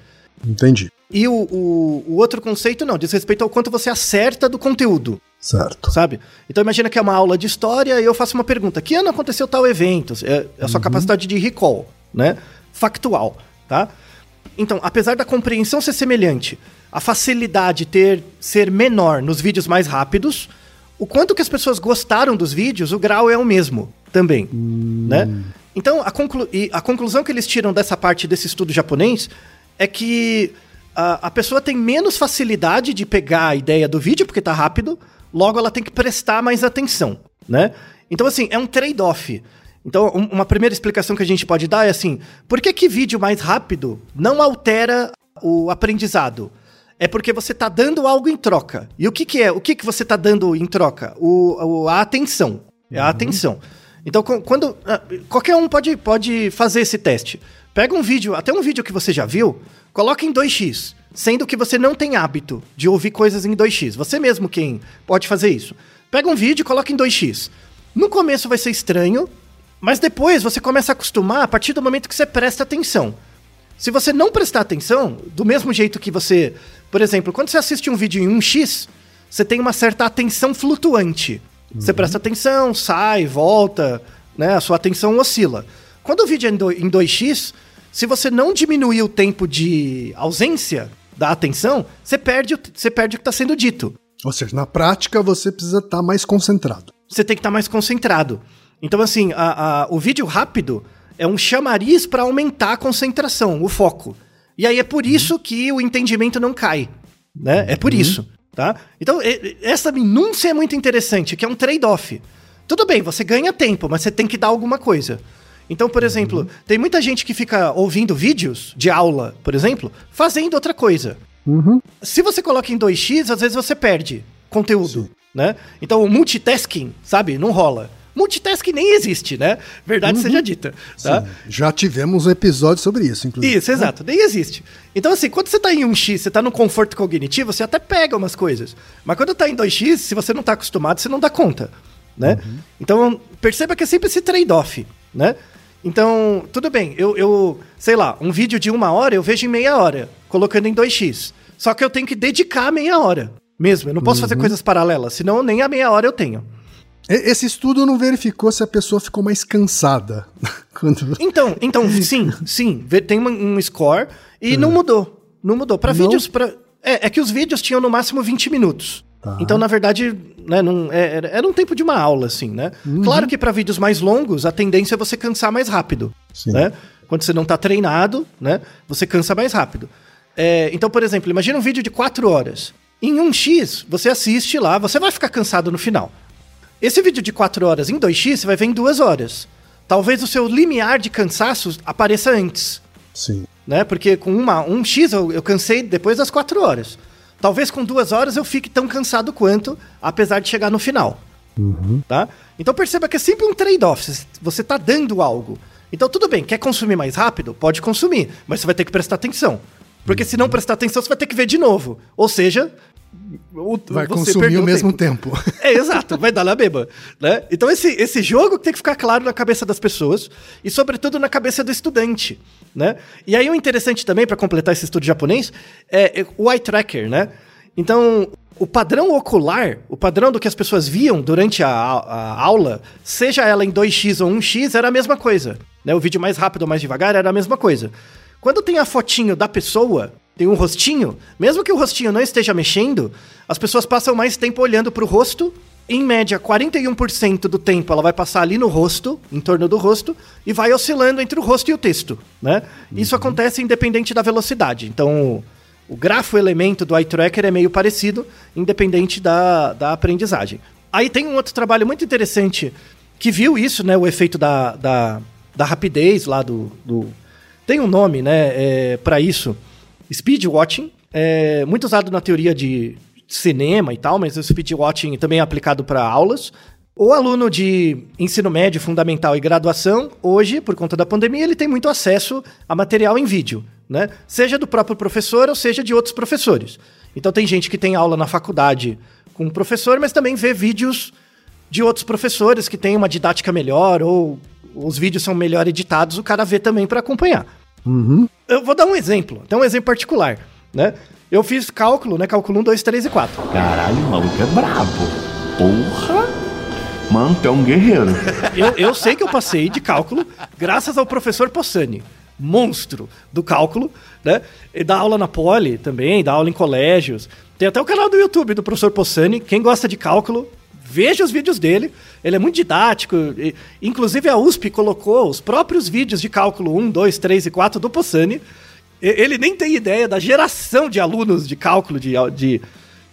Entendi. E o, o, o, outro conceito não, diz respeito ao quanto você acerta do conteúdo. Certo. Sabe? Então imagina que é uma aula de história e eu faço uma pergunta: que ano aconteceu tal evento? É, é a sua uhum. capacidade de recall, né? Factual, tá? Então, apesar da compreensão ser semelhante, a facilidade ter ser menor nos vídeos mais rápidos, o quanto que as pessoas gostaram dos vídeos, o grau é o mesmo também, hum. né? Então, a, conclu a conclusão que eles tiram dessa parte desse estudo japonês é que a, a pessoa tem menos facilidade de pegar a ideia do vídeo, porque tá rápido, logo ela tem que prestar mais atenção, né? Então, assim, é um trade-off. Então, um, uma primeira explicação que a gente pode dar é assim: por que, que vídeo mais rápido não altera o aprendizado? É porque você está dando algo em troca. E o que, que é? O que, que você está dando em troca? O, o, a atenção. É a uhum. atenção. Então, quando. Ah, qualquer um pode, pode fazer esse teste. Pega um vídeo, até um vídeo que você já viu, coloca em 2x, sendo que você não tem hábito de ouvir coisas em 2x. Você mesmo quem pode fazer isso. Pega um vídeo e coloca em 2x. No começo vai ser estranho, mas depois você começa a acostumar a partir do momento que você presta atenção. Se você não prestar atenção, do mesmo jeito que você. Por exemplo, quando você assiste um vídeo em 1x, você tem uma certa atenção flutuante. Você uhum. presta atenção, sai, volta, né? A sua atenção oscila. Quando o vídeo é em 2x, se você não diminuir o tempo de ausência da atenção, você perde, você perde o que está sendo dito. Ou seja, na prática você precisa estar tá mais concentrado. Você tem que estar tá mais concentrado. Então, assim, a, a, o vídeo rápido é um chamariz para aumentar a concentração, o foco. E aí é por isso uhum. que o entendimento não cai. Né? É por uhum. isso. Tá? Então, essa minúcia é muito interessante, que é um trade-off. Tudo bem, você ganha tempo, mas você tem que dar alguma coisa. Então, por uhum. exemplo, tem muita gente que fica ouvindo vídeos de aula, por exemplo, fazendo outra coisa. Uhum. Se você coloca em 2x, às vezes você perde conteúdo, né? Então, o multitasking, sabe, não rola. Multitasking nem existe, né? Verdade uhum. seja dita. Tá? Sim, já tivemos um episódio sobre isso, inclusive. Isso, exato. Nem existe. Então, assim, quando você tá em 1x, você tá no conforto cognitivo, você até pega umas coisas. Mas quando tá em 2x, se você não tá acostumado, você não dá conta, né? Uhum. Então, perceba que é sempre esse trade-off, né? Então, tudo bem, eu, eu, sei lá, um vídeo de uma hora eu vejo em meia hora, colocando em 2x. Só que eu tenho que dedicar meia hora mesmo. Eu não posso uhum. fazer coisas paralelas, senão nem a meia hora eu tenho. Esse estudo não verificou se a pessoa ficou mais cansada. Quando... Então, então, sim, sim. Tem um score e não mudou. Não mudou. Para vídeos. Pra... É, é que os vídeos tinham no máximo 20 minutos. Tá. Então, na verdade, né, não, é, era, um tempo de uma aula, assim, né? Uhum. Claro que para vídeos mais longos, a tendência é você cansar mais rápido, Sim. né? Quando você não está treinado, né? Você cansa mais rápido. É, então, por exemplo, imagina um vídeo de 4 horas. Em 1x, você assiste lá, você vai ficar cansado no final. Esse vídeo de 4 horas em 2x, você vai ver em 2 horas. Talvez o seu limiar de cansaço apareça antes. Sim. Né? Porque com uma, um X eu, eu cansei depois das 4 horas. Talvez com duas horas eu fique tão cansado quanto, apesar de chegar no final. Uhum. Tá? Então perceba que é sempre um trade-off. Você está dando algo. Então tudo bem, quer consumir mais rápido? Pode consumir, mas você vai ter que prestar atenção. Porque se não prestar atenção, você vai ter que ver de novo. Ou seja, o, vai consumir ao mesmo tempo. tempo. É, exato, vai dar na beba. Né? Então, esse, esse jogo tem que ficar claro na cabeça das pessoas e, sobretudo, na cabeça do estudante. Né? E aí, o interessante também, para completar esse estudo japonês, é, é o eye tracker. Né? Então, o padrão ocular, o padrão do que as pessoas viam durante a, a aula, seja ela em 2x ou 1x, era a mesma coisa. Né? O vídeo mais rápido ou mais devagar era a mesma coisa. Quando tem a fotinho da pessoa, tem um rostinho, mesmo que o rostinho não esteja mexendo, as pessoas passam mais tempo olhando para o rosto. Em média, 41% do tempo ela vai passar ali no rosto, em torno do rosto, e vai oscilando entre o rosto e o texto, né? Uhum. Isso acontece independente da velocidade. Então, o grafo elemento do eye tracker é meio parecido, independente da, da aprendizagem. Aí tem um outro trabalho muito interessante que viu isso, né? O efeito da, da, da rapidez lá do, do... Tem um nome, né? É, para isso Speed watching, é muito usado na teoria de cinema e tal, mas o speed watching também é aplicado para aulas. O aluno de ensino médio, fundamental e graduação, hoje, por conta da pandemia, ele tem muito acesso a material em vídeo, né? Seja do próprio professor ou seja de outros professores. Então tem gente que tem aula na faculdade com o professor, mas também vê vídeos de outros professores que têm uma didática melhor ou os vídeos são melhor editados, o cara vê também para acompanhar. Uhum. Eu vou dar um exemplo, até um exemplo particular, né? Eu fiz cálculo, né? Cálculo 1, 2, 3 e 4. Caralho, o maluco é brabo. Porra! Mano, tu é um guerreiro. eu, eu sei que eu passei de cálculo graças ao professor Possani, monstro do cálculo, né? E dá aula na Poli também, dá aula em colégios. Tem até o canal do YouTube do professor Possani. Quem gosta de cálculo, veja os vídeos dele. Ele é muito didático. E, inclusive, a USP colocou os próprios vídeos de cálculo 1, 2, 3 e 4 do Possani. Ele nem tem ideia da geração de alunos de cálculo de, de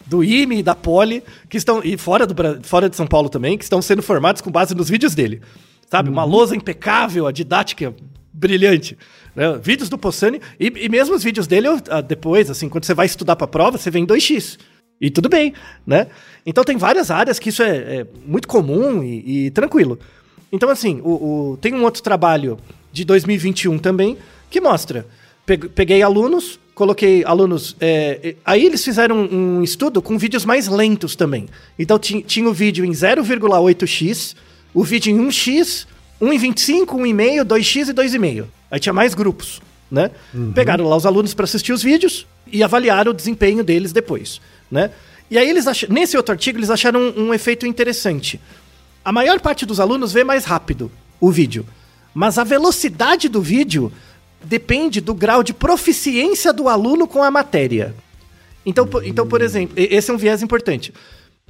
do IME e da Poli, que estão, e fora, do, fora de São Paulo também, que estão sendo formados com base nos vídeos dele. Sabe? Uhum. Uma lousa impecável, a didática brilhante. Né? Vídeos do Possani, e, e mesmo os vídeos dele, ah, depois, assim, quando você vai estudar para a prova, você vê em 2x. E tudo bem, né? Então tem várias áreas que isso é, é muito comum e, e, tranquilo. Então, assim, o, o, tem um outro trabalho de 2021 também que mostra. Peguei alunos, coloquei alunos. É, aí eles fizeram um, um, estudo com vídeos mais lentos também. Então tinha o vídeo em 0,8x, o vídeo em 1x, 1,25, 1,5, 2x e 2,5. Aí tinha mais grupos, né? Uhum. Pegaram lá os alunos para assistir os vídeos e avaliaram o desempenho deles depois né? E aí eles ach... nesse outro artigo eles acharam um, um efeito interessante. A maior parte dos alunos vê mais rápido o vídeo, mas a velocidade do vídeo depende do grau de proficiência do aluno com a matéria. Então, por, então, por exemplo, esse é um viés importante.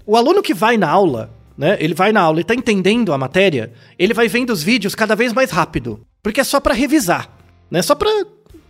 O aluno que vai na aula, né? Ele vai na aula e está entendendo a matéria, ele vai vendo os vídeos cada vez mais rápido, porque é só para revisar, né? Só para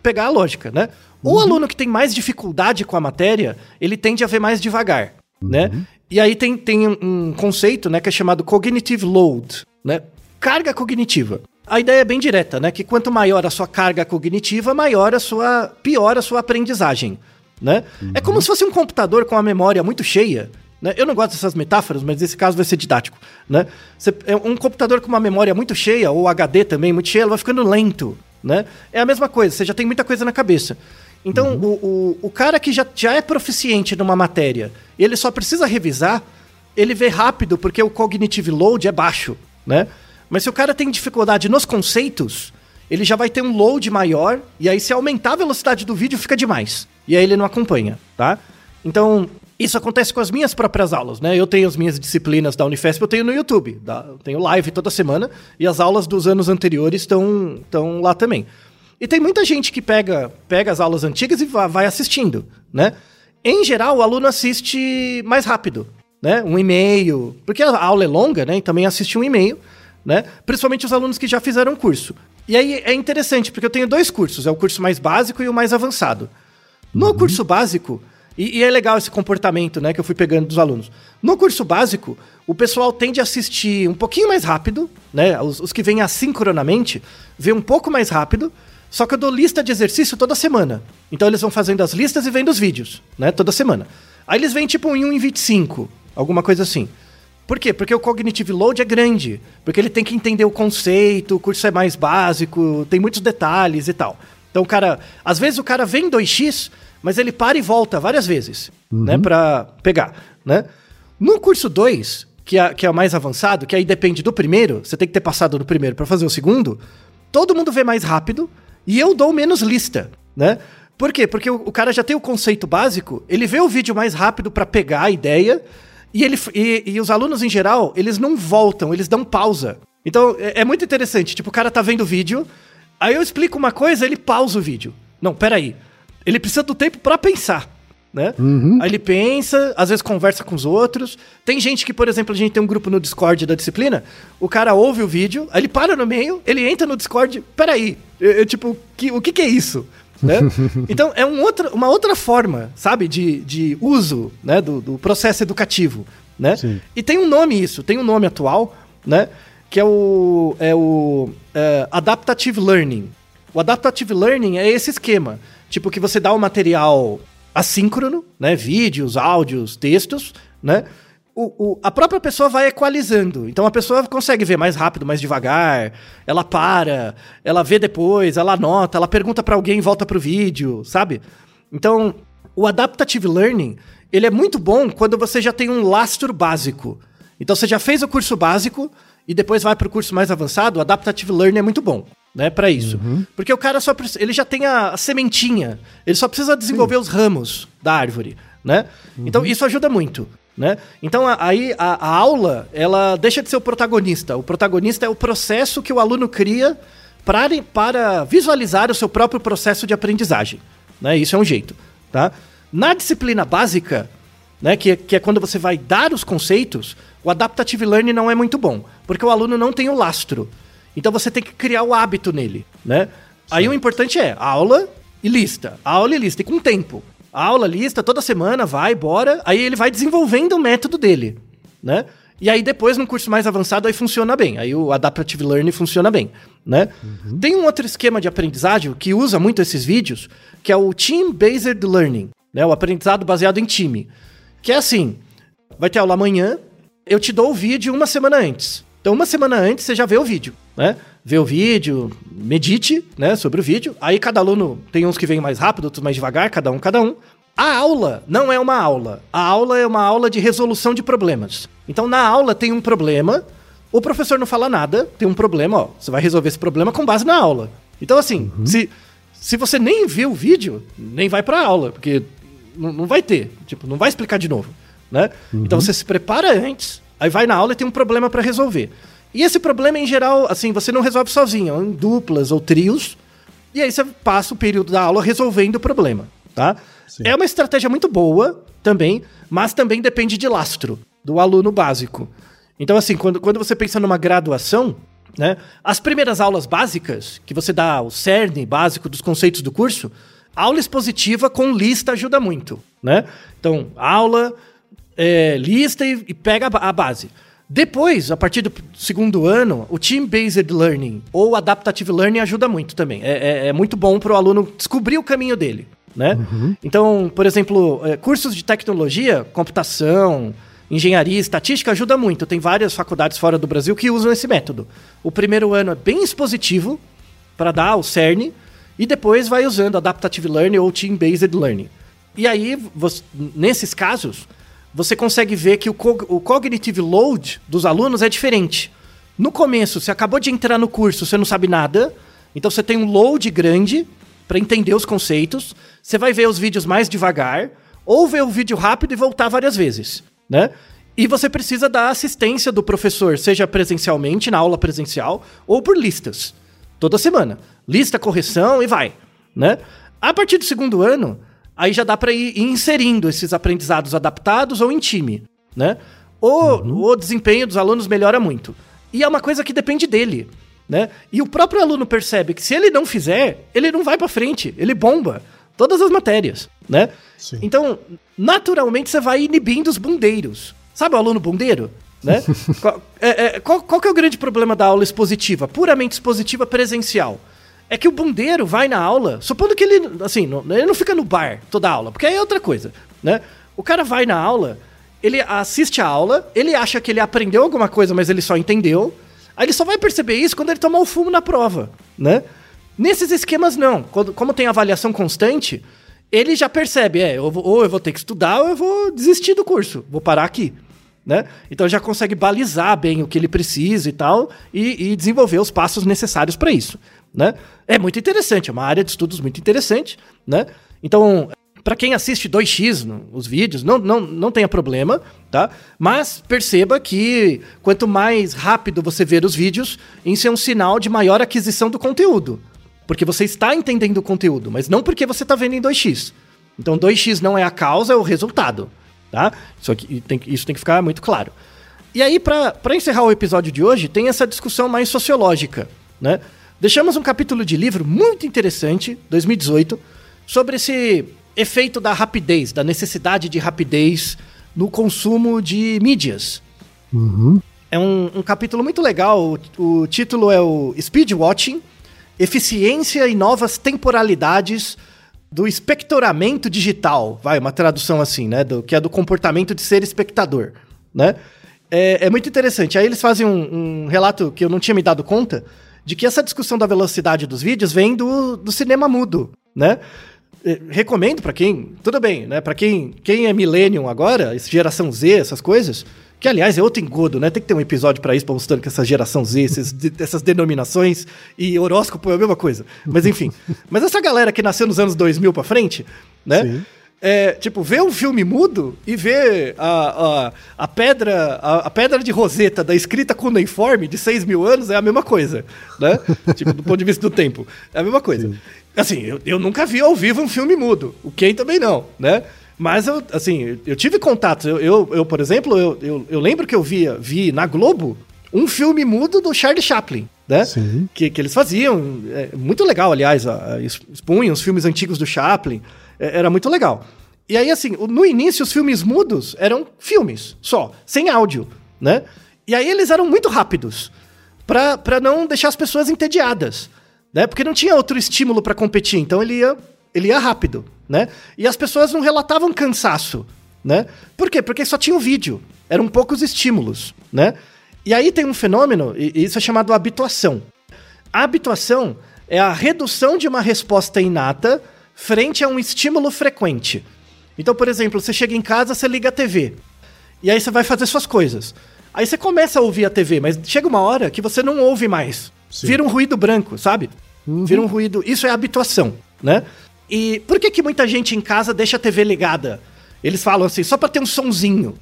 pegar a lógica, né? O uhum. aluno que tem mais dificuldade com a matéria, ele tende a ver mais devagar, né? uhum. E aí tem, tem um conceito, né, que é chamado cognitive load, né? Carga cognitiva. A ideia é bem direta, né? Que quanto maior a sua carga cognitiva, maior a sua, pior a sua aprendizagem, né? Uhum. É como se fosse um computador com a memória muito cheia, né? Eu não gosto dessas metáforas, mas nesse caso vai ser didático, né? Você, é um computador com uma memória muito cheia, ou HD também muito cheia, ele vai ficando lento, né? É a mesma coisa, você já tem muita coisa na cabeça. Então, uhum. o, o, o, cara que já, já é proficiente numa matéria, ele só precisa revisar, ele vê rápido porque o cognitive load é baixo, né? Mas se o cara tem dificuldade nos conceitos, ele já vai ter um load maior, e aí se aumentar a velocidade do vídeo, fica demais. E aí ele não acompanha, tá? Então, isso acontece com as minhas próprias aulas, né? Eu tenho as minhas disciplinas da Unifesp, eu tenho no YouTube, tá? eu tenho live toda semana, e as aulas dos anos anteriores estão lá também. E tem muita gente que pega, pega as aulas antigas e vai assistindo, né? Em geral, o aluno assiste mais rápido, né? Um e-mail, porque a aula é longa, né? E também assiste um e-mail, né? Principalmente os alunos que já fizeram curso. E aí é interessante, porque eu tenho dois cursos, é o curso mais básico e o mais avançado. No uhum. curso básico, e, e, é legal esse comportamento, né, que eu fui pegando dos alunos. No curso básico, o pessoal tende a assistir um pouquinho mais rápido, né? Os, os que vêm assincronamente, vê um pouco mais rápido, só que eu dou lista de exercício toda semana. Então eles vão fazendo as listas e vendo os vídeos, né? Toda semana. Aí eles vêm tipo em 1 em 25, alguma coisa assim. Por quê? Porque o cognitive load é grande. Porque ele tem que entender o conceito, o curso é mais básico, tem muitos detalhes e tal. Então o cara. Às vezes o cara vem 2x, mas ele para e volta várias vezes, uhum. né? Pra pegar, né? No curso 2, que é, que é o mais avançado, que aí depende do primeiro, você tem que ter passado no primeiro para fazer o segundo, todo mundo vê mais rápido e eu dou menos lista, né? Por quê? Porque o, o cara já tem o conceito básico, ele vê o vídeo mais rápido para pegar a ideia e, ele, e, e, os alunos em geral, eles não voltam, eles dão pausa. Então é, é muito interessante. Tipo, o cara tá vendo o vídeo, aí eu explico uma coisa, ele pausa o vídeo. Não, peraí. Ele precisa do tempo para pensar. Né? Uhum. Aí ele pensa, às vezes conversa com os outros. Tem gente que, por exemplo, a gente tem um grupo no Discord da disciplina, o cara ouve o vídeo, aí ele para no meio, ele entra no Discord, peraí, eu, eu, tipo, que, o que, que é isso? Né? então é um outra, uma outra forma, sabe, de, de uso né, do, do processo educativo. Né? E tem um nome isso, tem um nome atual, né? Que é o, é o é, Adaptative Learning. O Adaptative Learning é esse esquema. Tipo, que você dá o material assíncrono, né? Vídeos, áudios, textos, né? O, o, a própria pessoa vai equalizando. Então a pessoa consegue ver mais rápido, mais devagar. Ela para, ela vê depois, ela anota, ela pergunta para alguém, volta pro vídeo, sabe? Então, o adaptative learning, ele é muito bom quando você já tem um lastro básico. Então você já fez o curso básico e depois vai para o curso mais avançado, o adaptative learning é muito bom né, para isso. Uhum. Porque o cara só ele já tem a, a sementinha, ele só precisa desenvolver Sim. os ramos da árvore, né? Uhum. Então isso ajuda muito, né? Então aí a, a, aula, ela deixa de ser o protagonista. O protagonista é o processo que o aluno cria para, para visualizar o seu próprio processo de aprendizagem, né? Isso é um jeito, tá? Na disciplina básica, né, que, que é quando você vai dar os conceitos, o adaptative learning não é muito bom, porque o aluno não tem o lastro. Então você tem que criar o hábito nele, né? Aí o importante é aula e lista. Aula e lista, e com tempo. Aula, lista, toda semana, vai, bora. Aí ele vai desenvolvendo o método dele, né? E aí depois, no curso mais avançado, aí funciona bem. Aí o Adaptive Learning funciona bem, né? Uhum. Tem um outro esquema de aprendizagem que usa muito esses vídeos, que é o Team-Based Learning, né? O aprendizado baseado em time. Que é assim, vai ter aula amanhã, eu te dou o vídeo uma semana antes. Então, uma semana antes, você já vê o vídeo, né? Vê o vídeo, medite, né, sobre o vídeo. Aí cada aluno tem uns que vêm mais rápido, outros mais devagar, cada um, cada um. A aula não é uma aula. A aula é uma aula de resolução de problemas. Então, na aula tem um problema, o professor não fala nada, tem um problema, ó, você vai resolver esse problema com base na aula. Então, assim, uhum. se, se você nem viu o vídeo, nem vai pra aula, porque não, vai ter, tipo, não vai explicar de novo, né? Uhum. Então, você se prepara antes, Aí vai na aula e tem um problema para resolver. E esse problema, em geral, assim, você não resolve sozinho, em duplas ou trios. E aí você passa o período da aula resolvendo o problema, tá? Sim. É uma estratégia muito boa também, mas também depende de lastro do aluno básico. Então, assim, quando, quando você pensa numa graduação, né, as primeiras aulas básicas, que você dá o cerne básico dos conceitos do curso, aula expositiva com lista ajuda muito, né? Então, aula, é, lista e, e pega a, a, base. Depois, a partir do segundo ano, o Team-Based Learning ou Adaptative Learning ajuda muito também. É, é, é muito bom para o aluno descobrir o caminho dele. Né? Uhum. Então, por exemplo, é, cursos de tecnologia, computação, engenharia, estatística ajuda muito. Tem várias faculdades fora do Brasil que usam esse método. O primeiro ano é bem expositivo para dar o CERN e depois vai usando Adaptative Learning ou Team-Based Learning. E aí, você, nesses casos, você consegue ver que o, co o cognitive load dos alunos é diferente. No começo, você acabou de entrar no curso, você não sabe nada, então você tem um load grande para entender os conceitos. Você vai ver os vídeos mais devagar, ou ver o vídeo rápido e voltar várias vezes, né? E você precisa da assistência do professor, seja presencialmente, na aula presencial, ou por listas. Toda semana. Lista, correção e vai, né? A partir do segundo ano, Aí já dá para ir inserindo esses aprendizados adaptados ou em time, né? O, uhum. o desempenho dos alunos melhora muito. E é uma coisa que depende dele, né? E o próprio aluno percebe que se ele não fizer, ele não vai para frente, ele bomba todas as matérias, né? Sim. Então, naturalmente você vai inibindo os bundeiros. Sabe o aluno bundeiro? Né? qual, é, é, qual, qual que é o grande problema da aula expositiva? Puramente expositiva presencial. É que o bundeiro vai na aula, supondo que ele, assim, não, ele não fica no bar toda aula, porque aí é outra coisa, né? O cara vai na aula, ele assiste a aula, ele acha que ele aprendeu alguma coisa, mas ele só entendeu. Aí ele só vai perceber isso quando ele tomar o fumo na prova, né? Nesses esquemas, não. Quando, como tem avaliação constante, ele já percebe, é, ou eu vou ter que estudar ou eu vou desistir do curso, vou parar aqui. Né? Então já consegue balizar bem o que ele precisa e tal, e, e desenvolver os passos necessários para isso. Né? É muito interessante, é uma área de estudos muito interessante. Né? Então, para quem assiste 2x no, os vídeos, não, não, não tenha problema, tá? Mas perceba que quanto mais rápido você ver os vídeos, isso é um sinal de maior aquisição do conteúdo. Porque você está entendendo o conteúdo, mas não porque você está vendo em 2x. Então 2x não é a causa, é o resultado. Tá? Isso, aqui, tem, isso tem que ficar muito claro. E aí, para encerrar o episódio de hoje, tem essa discussão mais sociológica. Né? Deixamos um capítulo de livro muito interessante, 2018, sobre esse efeito da rapidez, da necessidade de rapidez no consumo de mídias. Uhum. É um, um, capítulo muito legal. O, o título é o Speed Watching eficiência e novas temporalidades do espectoramento digital, vai, uma tradução assim, né, do, que é do comportamento de ser espectador, né? É, é muito interessante. Aí eles fazem um, um, relato que eu não tinha me dado conta de que essa discussão da velocidade dos vídeos vem do, do cinema mudo, né? Recomendo para quem, tudo bem, né? Para quem, quem é millennium agora, geração Z, essas coisas, que, aliás, é outro engodo, né? Tem que ter um episódio para isso, mostrando que essa geração Z, esses, essas denominações e horóscopo é a mesma coisa. Mas, enfim. Mas essa galera que nasceu nos anos 2000 para frente, né? Sim. É, tipo, ver um filme mudo e ver a, a, a pedra a, a, pedra de Roseta da escrita cuneiforme de 6 mil anos é a mesma coisa, né? tipo, do ponto de vista do tempo. É a mesma coisa. Sim. Assim, eu, eu nunca vi ao vivo um filme mudo. O Ken também não, né? Mas eu, assim, eu tive contatos. Eu, eu, eu por exemplo, eu, eu, eu, lembro que eu via, vi na Globo um filme mudo do Charlie Chaplin, né? Sim. Que, que eles faziam. É, muito legal, aliás, expunham os filmes antigos do Chaplin. É, era muito legal. E aí, assim, no início, os filmes mudos eram filmes só, sem áudio, né? E aí eles eram muito rápidos para não deixar as pessoas entediadas, né? Porque não tinha outro estímulo para competir. Então ele ia ele ia rápido, né? E as pessoas não relatavam cansaço, né? Por quê? Porque só tinha o vídeo, eram poucos estímulos, né? E aí tem um fenômeno, e isso é chamado habituação. A habituação é a redução de uma resposta inata frente a um estímulo frequente. Então, por exemplo, você chega em casa, você liga a TV. E aí você vai fazer suas coisas. Aí você começa a ouvir a TV, mas chega uma hora que você não ouve mais. Sim. Vira um ruído branco, sabe? Uhum. Vira um ruído. Isso é habituação, né? E por que, que muita gente em casa deixa a TV ligada? Eles falam assim, só para ter um sonzinho.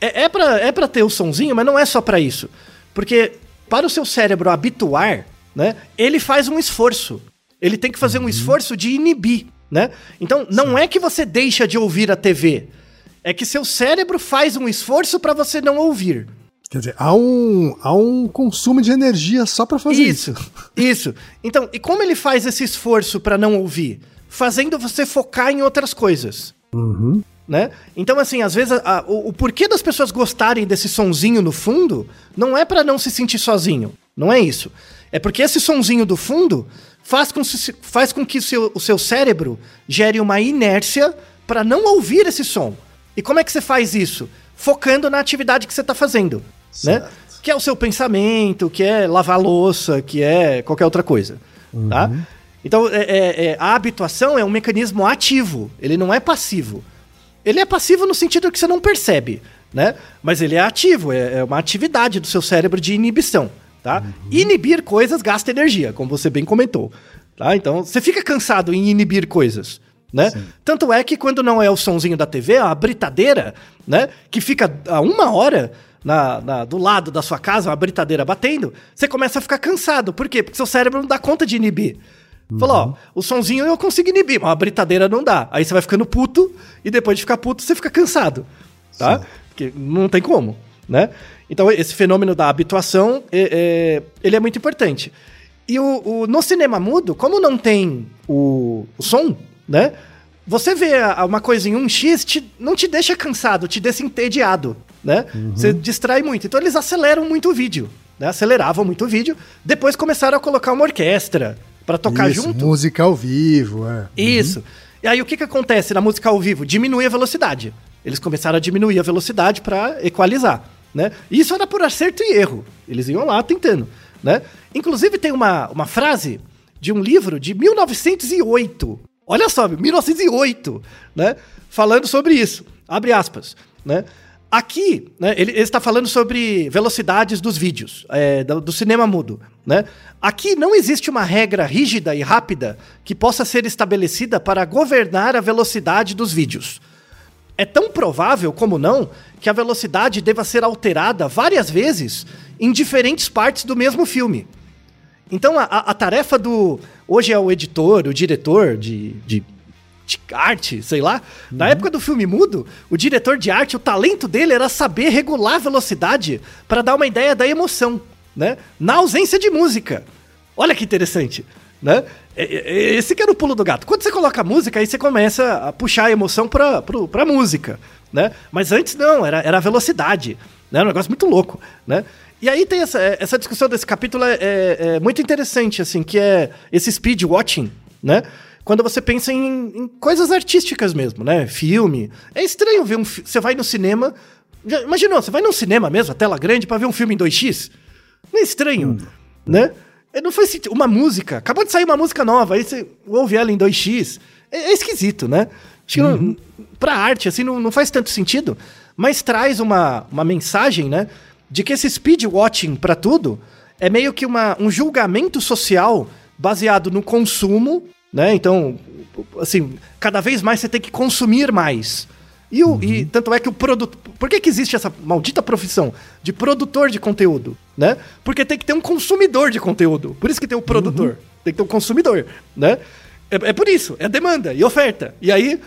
É, é, pra, é pra ter o um sonzinho, mas não é só para isso. Porque para o seu cérebro habituar, né, ele faz um esforço. Ele tem que fazer um uhum. esforço de inibir, né? Então, não é que você deixa de ouvir a TV. É que seu cérebro faz um esforço para você não ouvir. Quer dizer, há um, há um consumo de energia só para fazer isso. Isso, isso. Então, e como ele faz esse esforço para não ouvir? fazendo você focar em outras coisas. Uhum. Né? Então, assim, às vezes a, a, o, o, porquê das pessoas gostarem desse sonzinho no fundo não é para não se sentir sozinho. Não é isso. É porque esse sonzinho do fundo faz com, faz com que o seu, o seu cérebro gere uma inércia para não ouvir esse som. E como é que você faz isso? Focando na atividade que você está fazendo. Né? Certo. Né? Que é o seu pensamento, que é lavar louça, que é qualquer outra coisa. Uhum. Tá? Então, é, é, é, a habituação é um mecanismo ativo, ele não é passivo. Ele é passivo no sentido que você não percebe, né? Mas ele é ativo, é, é uma atividade do seu cérebro de inibição, tá? Uhum. Inibir coisas gasta energia, como você bem comentou, tá? Então, você fica cansado em inibir coisas, né? Sim. Tanto é que quando não é o sonzinho da TV, a britadeira, né? Que fica a uma hora na, na, do lado da sua casa, uma britadeira batendo, você começa a ficar cansado. Por quê? Porque seu cérebro não dá conta de inibir. Falou, ó, o sonzinho eu consigo inibir, mas a britadeira não dá. Aí você vai ficando puto e depois de ficar puto você fica cansado, tá? Porque não tem como, né? Então esse fenômeno da habituação, é, é, ele é muito importante. E o, o- no cinema mudo, como não tem o, o som, né? Você vê uma coisa em 1x, te- não te deixa cansado, te deixa entediado, né? Você distrai muito. Então eles aceleram muito o vídeo, né? Aceleravam muito o vídeo. Depois começaram a colocar uma orquestra pra tocar Isso, junto. Música ao vivo, é. Isso. E aí o que que acontece na música ao vivo? Diminui a velocidade. Eles começaram a diminuir a velocidade para equalizar, né? Isso era por acerto e erro. Eles iam lá tentando, né? Inclusive tem uma, uma frase de um livro de 1908. Olha só, 1908, né? Falando sobre isso. Abre aspas, né? Aqui, né, ele, ele está falando sobre velocidades dos vídeos, é, do, do cinema mudo. Né? Aqui não existe uma regra rígida e rápida que possa ser estabelecida para governar a velocidade dos vídeos. É tão provável como não que a velocidade deva ser alterada várias vezes em diferentes partes do mesmo filme. Então a, a- tarefa do. Hoje é o editor, o diretor de, de, de arte, sei lá. Na época do filme mudo, o diretor de arte, o talento dele era saber regular a velocidade para dar uma ideia da emoção, né? Na ausência de música. Olha que interessante, né? É- é- Esse que era o pulo do gato. Quando você coloca música, aí você começa a puxar a emoção pra, pro, pra música, né? Mas antes não, era, era a velocidade, né? Era um negócio muito louco, né? E aí tem essa, essa discussão desse capítulo é, é- é muito interessante, assim, que é esse speed watching, né? Quando você pensa em, em coisas artísticas mesmo, né? Filme. É estranho ver um... Você vai no cinema... Já imaginou, você vai no cinema mesmo, a tela grande, pra ver um filme em 2x? Não é estranho, né? É, Não faz sentido. Uma música. Acabou de sair uma música nova, aí você ouve ela em 2x. É, é esquisito, né? Acho que não, pra arte, assim, não, não faz tanto sentido. Mas traz uma, uma mensagem, né? De que esse speed watching pra tudo é meio que uma, um julgamento social baseado no consumo, né? Então, assim, cada vez mais você tem que consumir mais. E, o, e tanto é que o produto. Por que, que existe essa maldita profissão de produtor de conteúdo? Né? Porque tem que ter um consumidor de conteúdo. Por isso que tem o produtor. Tem que ter um consumidor. Né? É, é por isso, é demanda e oferta. E aí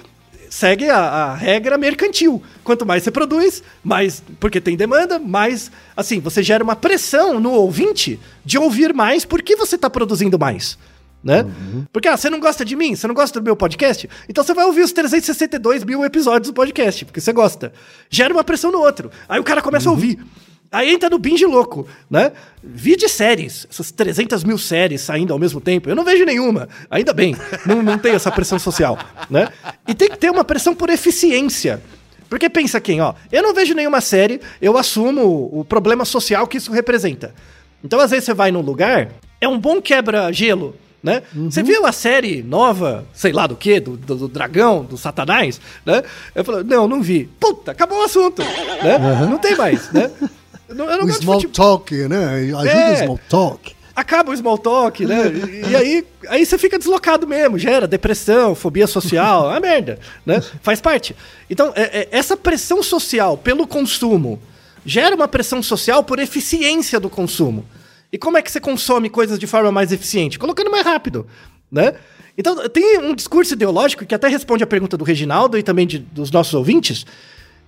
segue a, a regra mercantil. Quanto mais você produz, mais. Porque tem demanda, mais. Assim, você gera uma pressão no ouvinte de ouvir mais porque você está produzindo mais né? Porque, ah, você não gosta de mim? Você não gosta do meu podcast? Então você vai ouvir os 362 mil episódios do podcast, porque você gosta. Gera uma pressão no outro. Aí o cara começa a ouvir. Aí entra no binge louco, né? Vi de séries, essas 300 mil séries saindo ao mesmo tempo. Eu não vejo nenhuma, ainda bem. Não, não tem essa pressão social, né? E tem que ter uma pressão por eficiência. Porque pensa quem, ó, eu não vejo nenhuma série, eu assumo o problema social que isso representa. Então, às vezes, você vai num lugar, é um bom quebra-gelo, né? Você viu a série nova, sei lá do que, do, do, do dragão, do satanás, né? Eu falo, não, não vi. Puta, acabou o assunto, né? Não tem mais, né? Eu não, eu não O small futebol. talk, né? Ajuda É. o small talk. Acaba o small talk, né? E, e aí, aí você fica deslocado mesmo, gera depressão, fobia social, é uma merda, né? Faz parte. Então, é- é- essa pressão social pelo consumo gera uma pressão social por eficiência do consumo. E como é que você consome coisas de forma mais eficiente? Colocando mais rápido, né? Então, tem um discurso ideológico que até responde a pergunta do Reginaldo e também de- dos nossos ouvintes,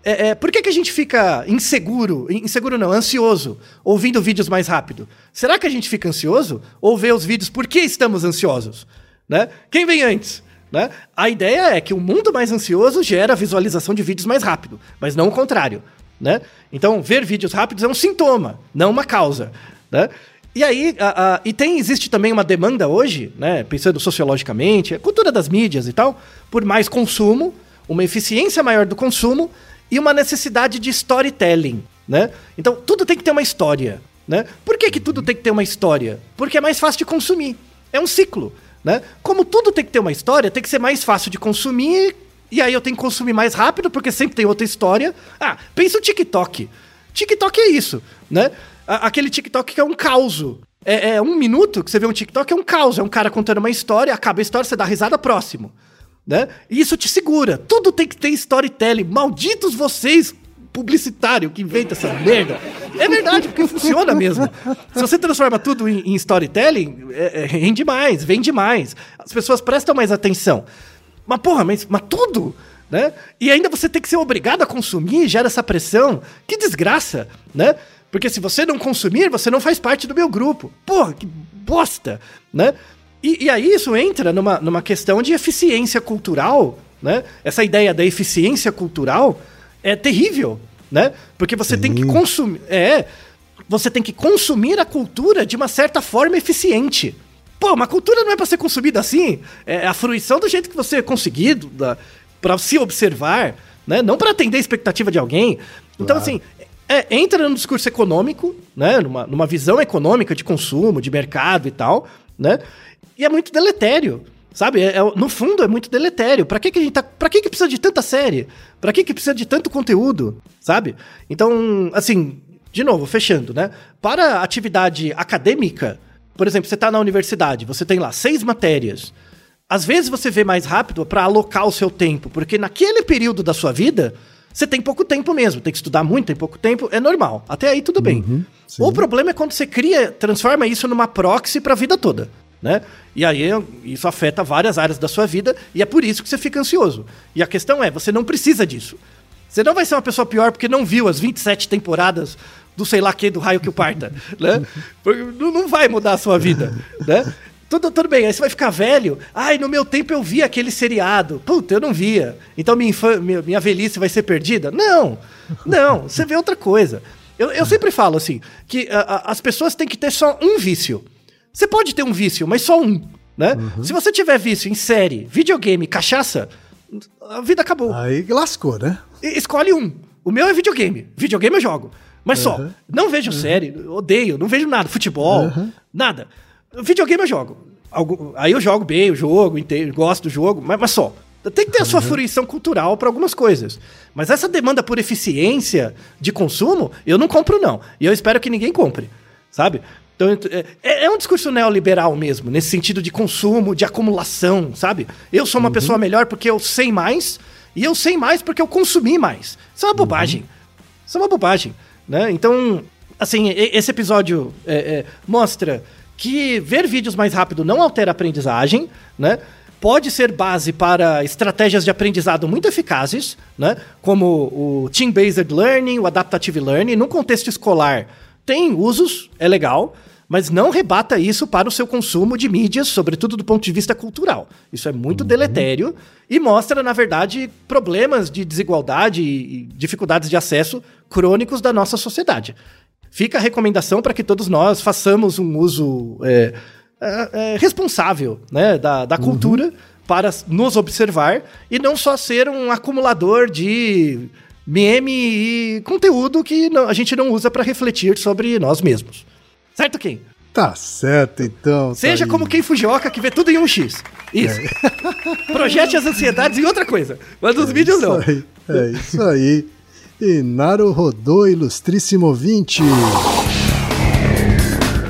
é, é, por que, que a gente fica inseguro, in- inseguro não, ansioso, ouvindo vídeos mais rápido? Será que a gente fica ansioso ou vê os vídeos porque estamos ansiosos? Né? Quem vem antes? Né? A ideia é que o mundo mais ansioso gera visualização de vídeos mais rápido, mas não o contrário. Né? Então, ver vídeos rápidos é um sintoma, não uma causa. Né? E aí, a- a- e tem, existe também uma demanda hoje, né, pensando sociologicamente, a cultura das mídias e tal, por mais consumo, uma eficiência maior do consumo e uma necessidade de storytelling, né? Então, tudo tem que ter uma história, né? Por que, que tudo tem que ter uma história? Porque é mais fácil de consumir. É um ciclo, né? Como tudo tem que ter uma história, tem que ser mais fácil de consumir e aí eu tenho que consumir mais rápido porque sempre tem outra história. Ah, pensa o TikTok. TikTok é isso, né? Aquele TikTok que é um caos. É, é um minuto que você vê um TikTok, é um caos. É um cara contando uma história, acaba a história, você dá risada próximo. Né? E isso te segura. Tudo tem que ter storytelling. Malditos vocês, publicitário que inventa essa merda. É verdade, porque funciona mesmo. Se você transforma tudo em, em storytelling, é, é, rende mais, vende mais. As pessoas prestam mais atenção. Mas, porra, mas, mas tudo? Né? E ainda você tem que ser obrigado a consumir, gera essa pressão. Que desgraça, né? Porque se você não consumir, você não faz parte do meu grupo. Porra, que bosta, né? E, e aí isso entra numa, numa questão de eficiência cultural, né? Essa ideia da eficiência cultural é terrível, né? Porque você Sim. tem que consumir. É. Você tem que consumir a cultura de uma certa forma eficiente. Pô, uma cultura não é para ser consumida assim. É a fruição do jeito que você conseguir, para se observar, né? Não para atender a expectativa de alguém. Então, claro. assim, é, entra no discurso econômico, né? Numa, numa visão econômica de consumo, de mercado e tal, né? E é muito deletério. Sabe? É, é, no fundo é muito deletério. Pra que, que a gente tá. Pra que, que precisa de tanta série? Pra que, que precisa de tanto conteúdo? Sabe? Então, assim, de novo, fechando, né? Para atividade acadêmica, por exemplo, você está na universidade, você tem lá seis matérias. Às vezes você vê mais rápido para alocar o seu tempo, porque naquele período da sua vida, você tem pouco tempo mesmo, tem que estudar muito, tem pouco tempo, é normal. Até aí tudo bem. Uhum, o problema é quando você cria, transforma isso numa proxy para a vida toda né? E aí isso afeta várias áreas da sua vida e é por isso que você fica ansioso. E a questão é, você não precisa disso. Você não vai ser uma pessoa pior porque não viu as 27 temporadas do sei lá que do raio que o parta, né? Não vai mudar a sua vida, né? Tudo, tudo bem, aí você vai ficar velho. Ai, no meu tempo eu via aquele seriado. Puta, eu não via. Então minha, minha, minha velhice vai ser perdida? Não, não, você vê outra coisa. Eu, eu sempre falo assim, que a, a, as pessoas têm que ter só um vício. Você pode ter um vício, mas só um, né? Uhum. Se você tiver vício em série, videogame, cachaça, a vida acabou. Aí lascou, né? E, escolhe um. O meu é videogame. Videogame eu jogo. Mas uhum. só. Não vejo uhum. série, odeio, não vejo nada. Futebol, nada. Videogame eu jogo. aí eu jogo bem o jogo, inteiro, gosto do jogo, mas, mas só. Tem que ter a sua fruição cultural para algumas coisas. Mas essa demanda por eficiência de consumo, eu não compro, não. E eu espero que ninguém compre. Sabe? Então, é, é, é, um discurso neoliberal mesmo, nesse sentido de consumo, de acumulação, sabe? Eu sou uma uhum. pessoa melhor porque eu sei mais, e eu sei mais porque eu consumi mais. Isso é uma bobagem. Uhum. Isso é uma bobagem, né? Então, assim, esse episódio é, é, mostra que ver vídeos mais rápido não altera a aprendizagem, né? Pode ser base para estratégias de aprendizado muito eficazes, né? Como o Team-Based Learning, o Adaptative Learning, no contexto escolar tem usos, é legal, mas não rebata isso para o seu consumo de mídias, sobretudo do ponto de vista cultural. Isso é muito uhum. deletério e mostra, na verdade, problemas de desigualdade e dificuldades de acesso crônicos da nossa sociedade. Fica a recomendação para que todos nós façamos um uso é, é, é, responsável né, da, da cultura uhum. para nos observar e não só ser um acumulador de meme e conteúdo que a gente não usa para refletir sobre nós mesmos. Certo, quem? Tá certo, então. Seja tá como quem Fujioka que vê tudo em um X. Isso. É. Projete as ansiedades em outra coisa. Mas nos é vídeos não. Aí, é isso aí. E rodou, ilustríssimo ouvinte.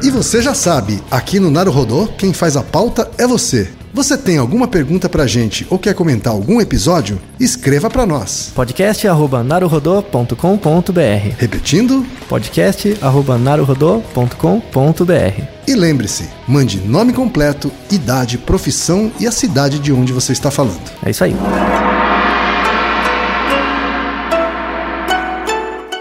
E você já sabe, aqui no Rodô, quem faz a pauta é você. Você tem alguma pergunta pra gente ou quer comentar algum episódio? Escreva pra nós. podcast@naruhodô.com.br. Repetindo? podcast@naruhodô.com.br. E lembre-se, mande nome completo, idade, profissão e a cidade de onde você está falando. É isso aí.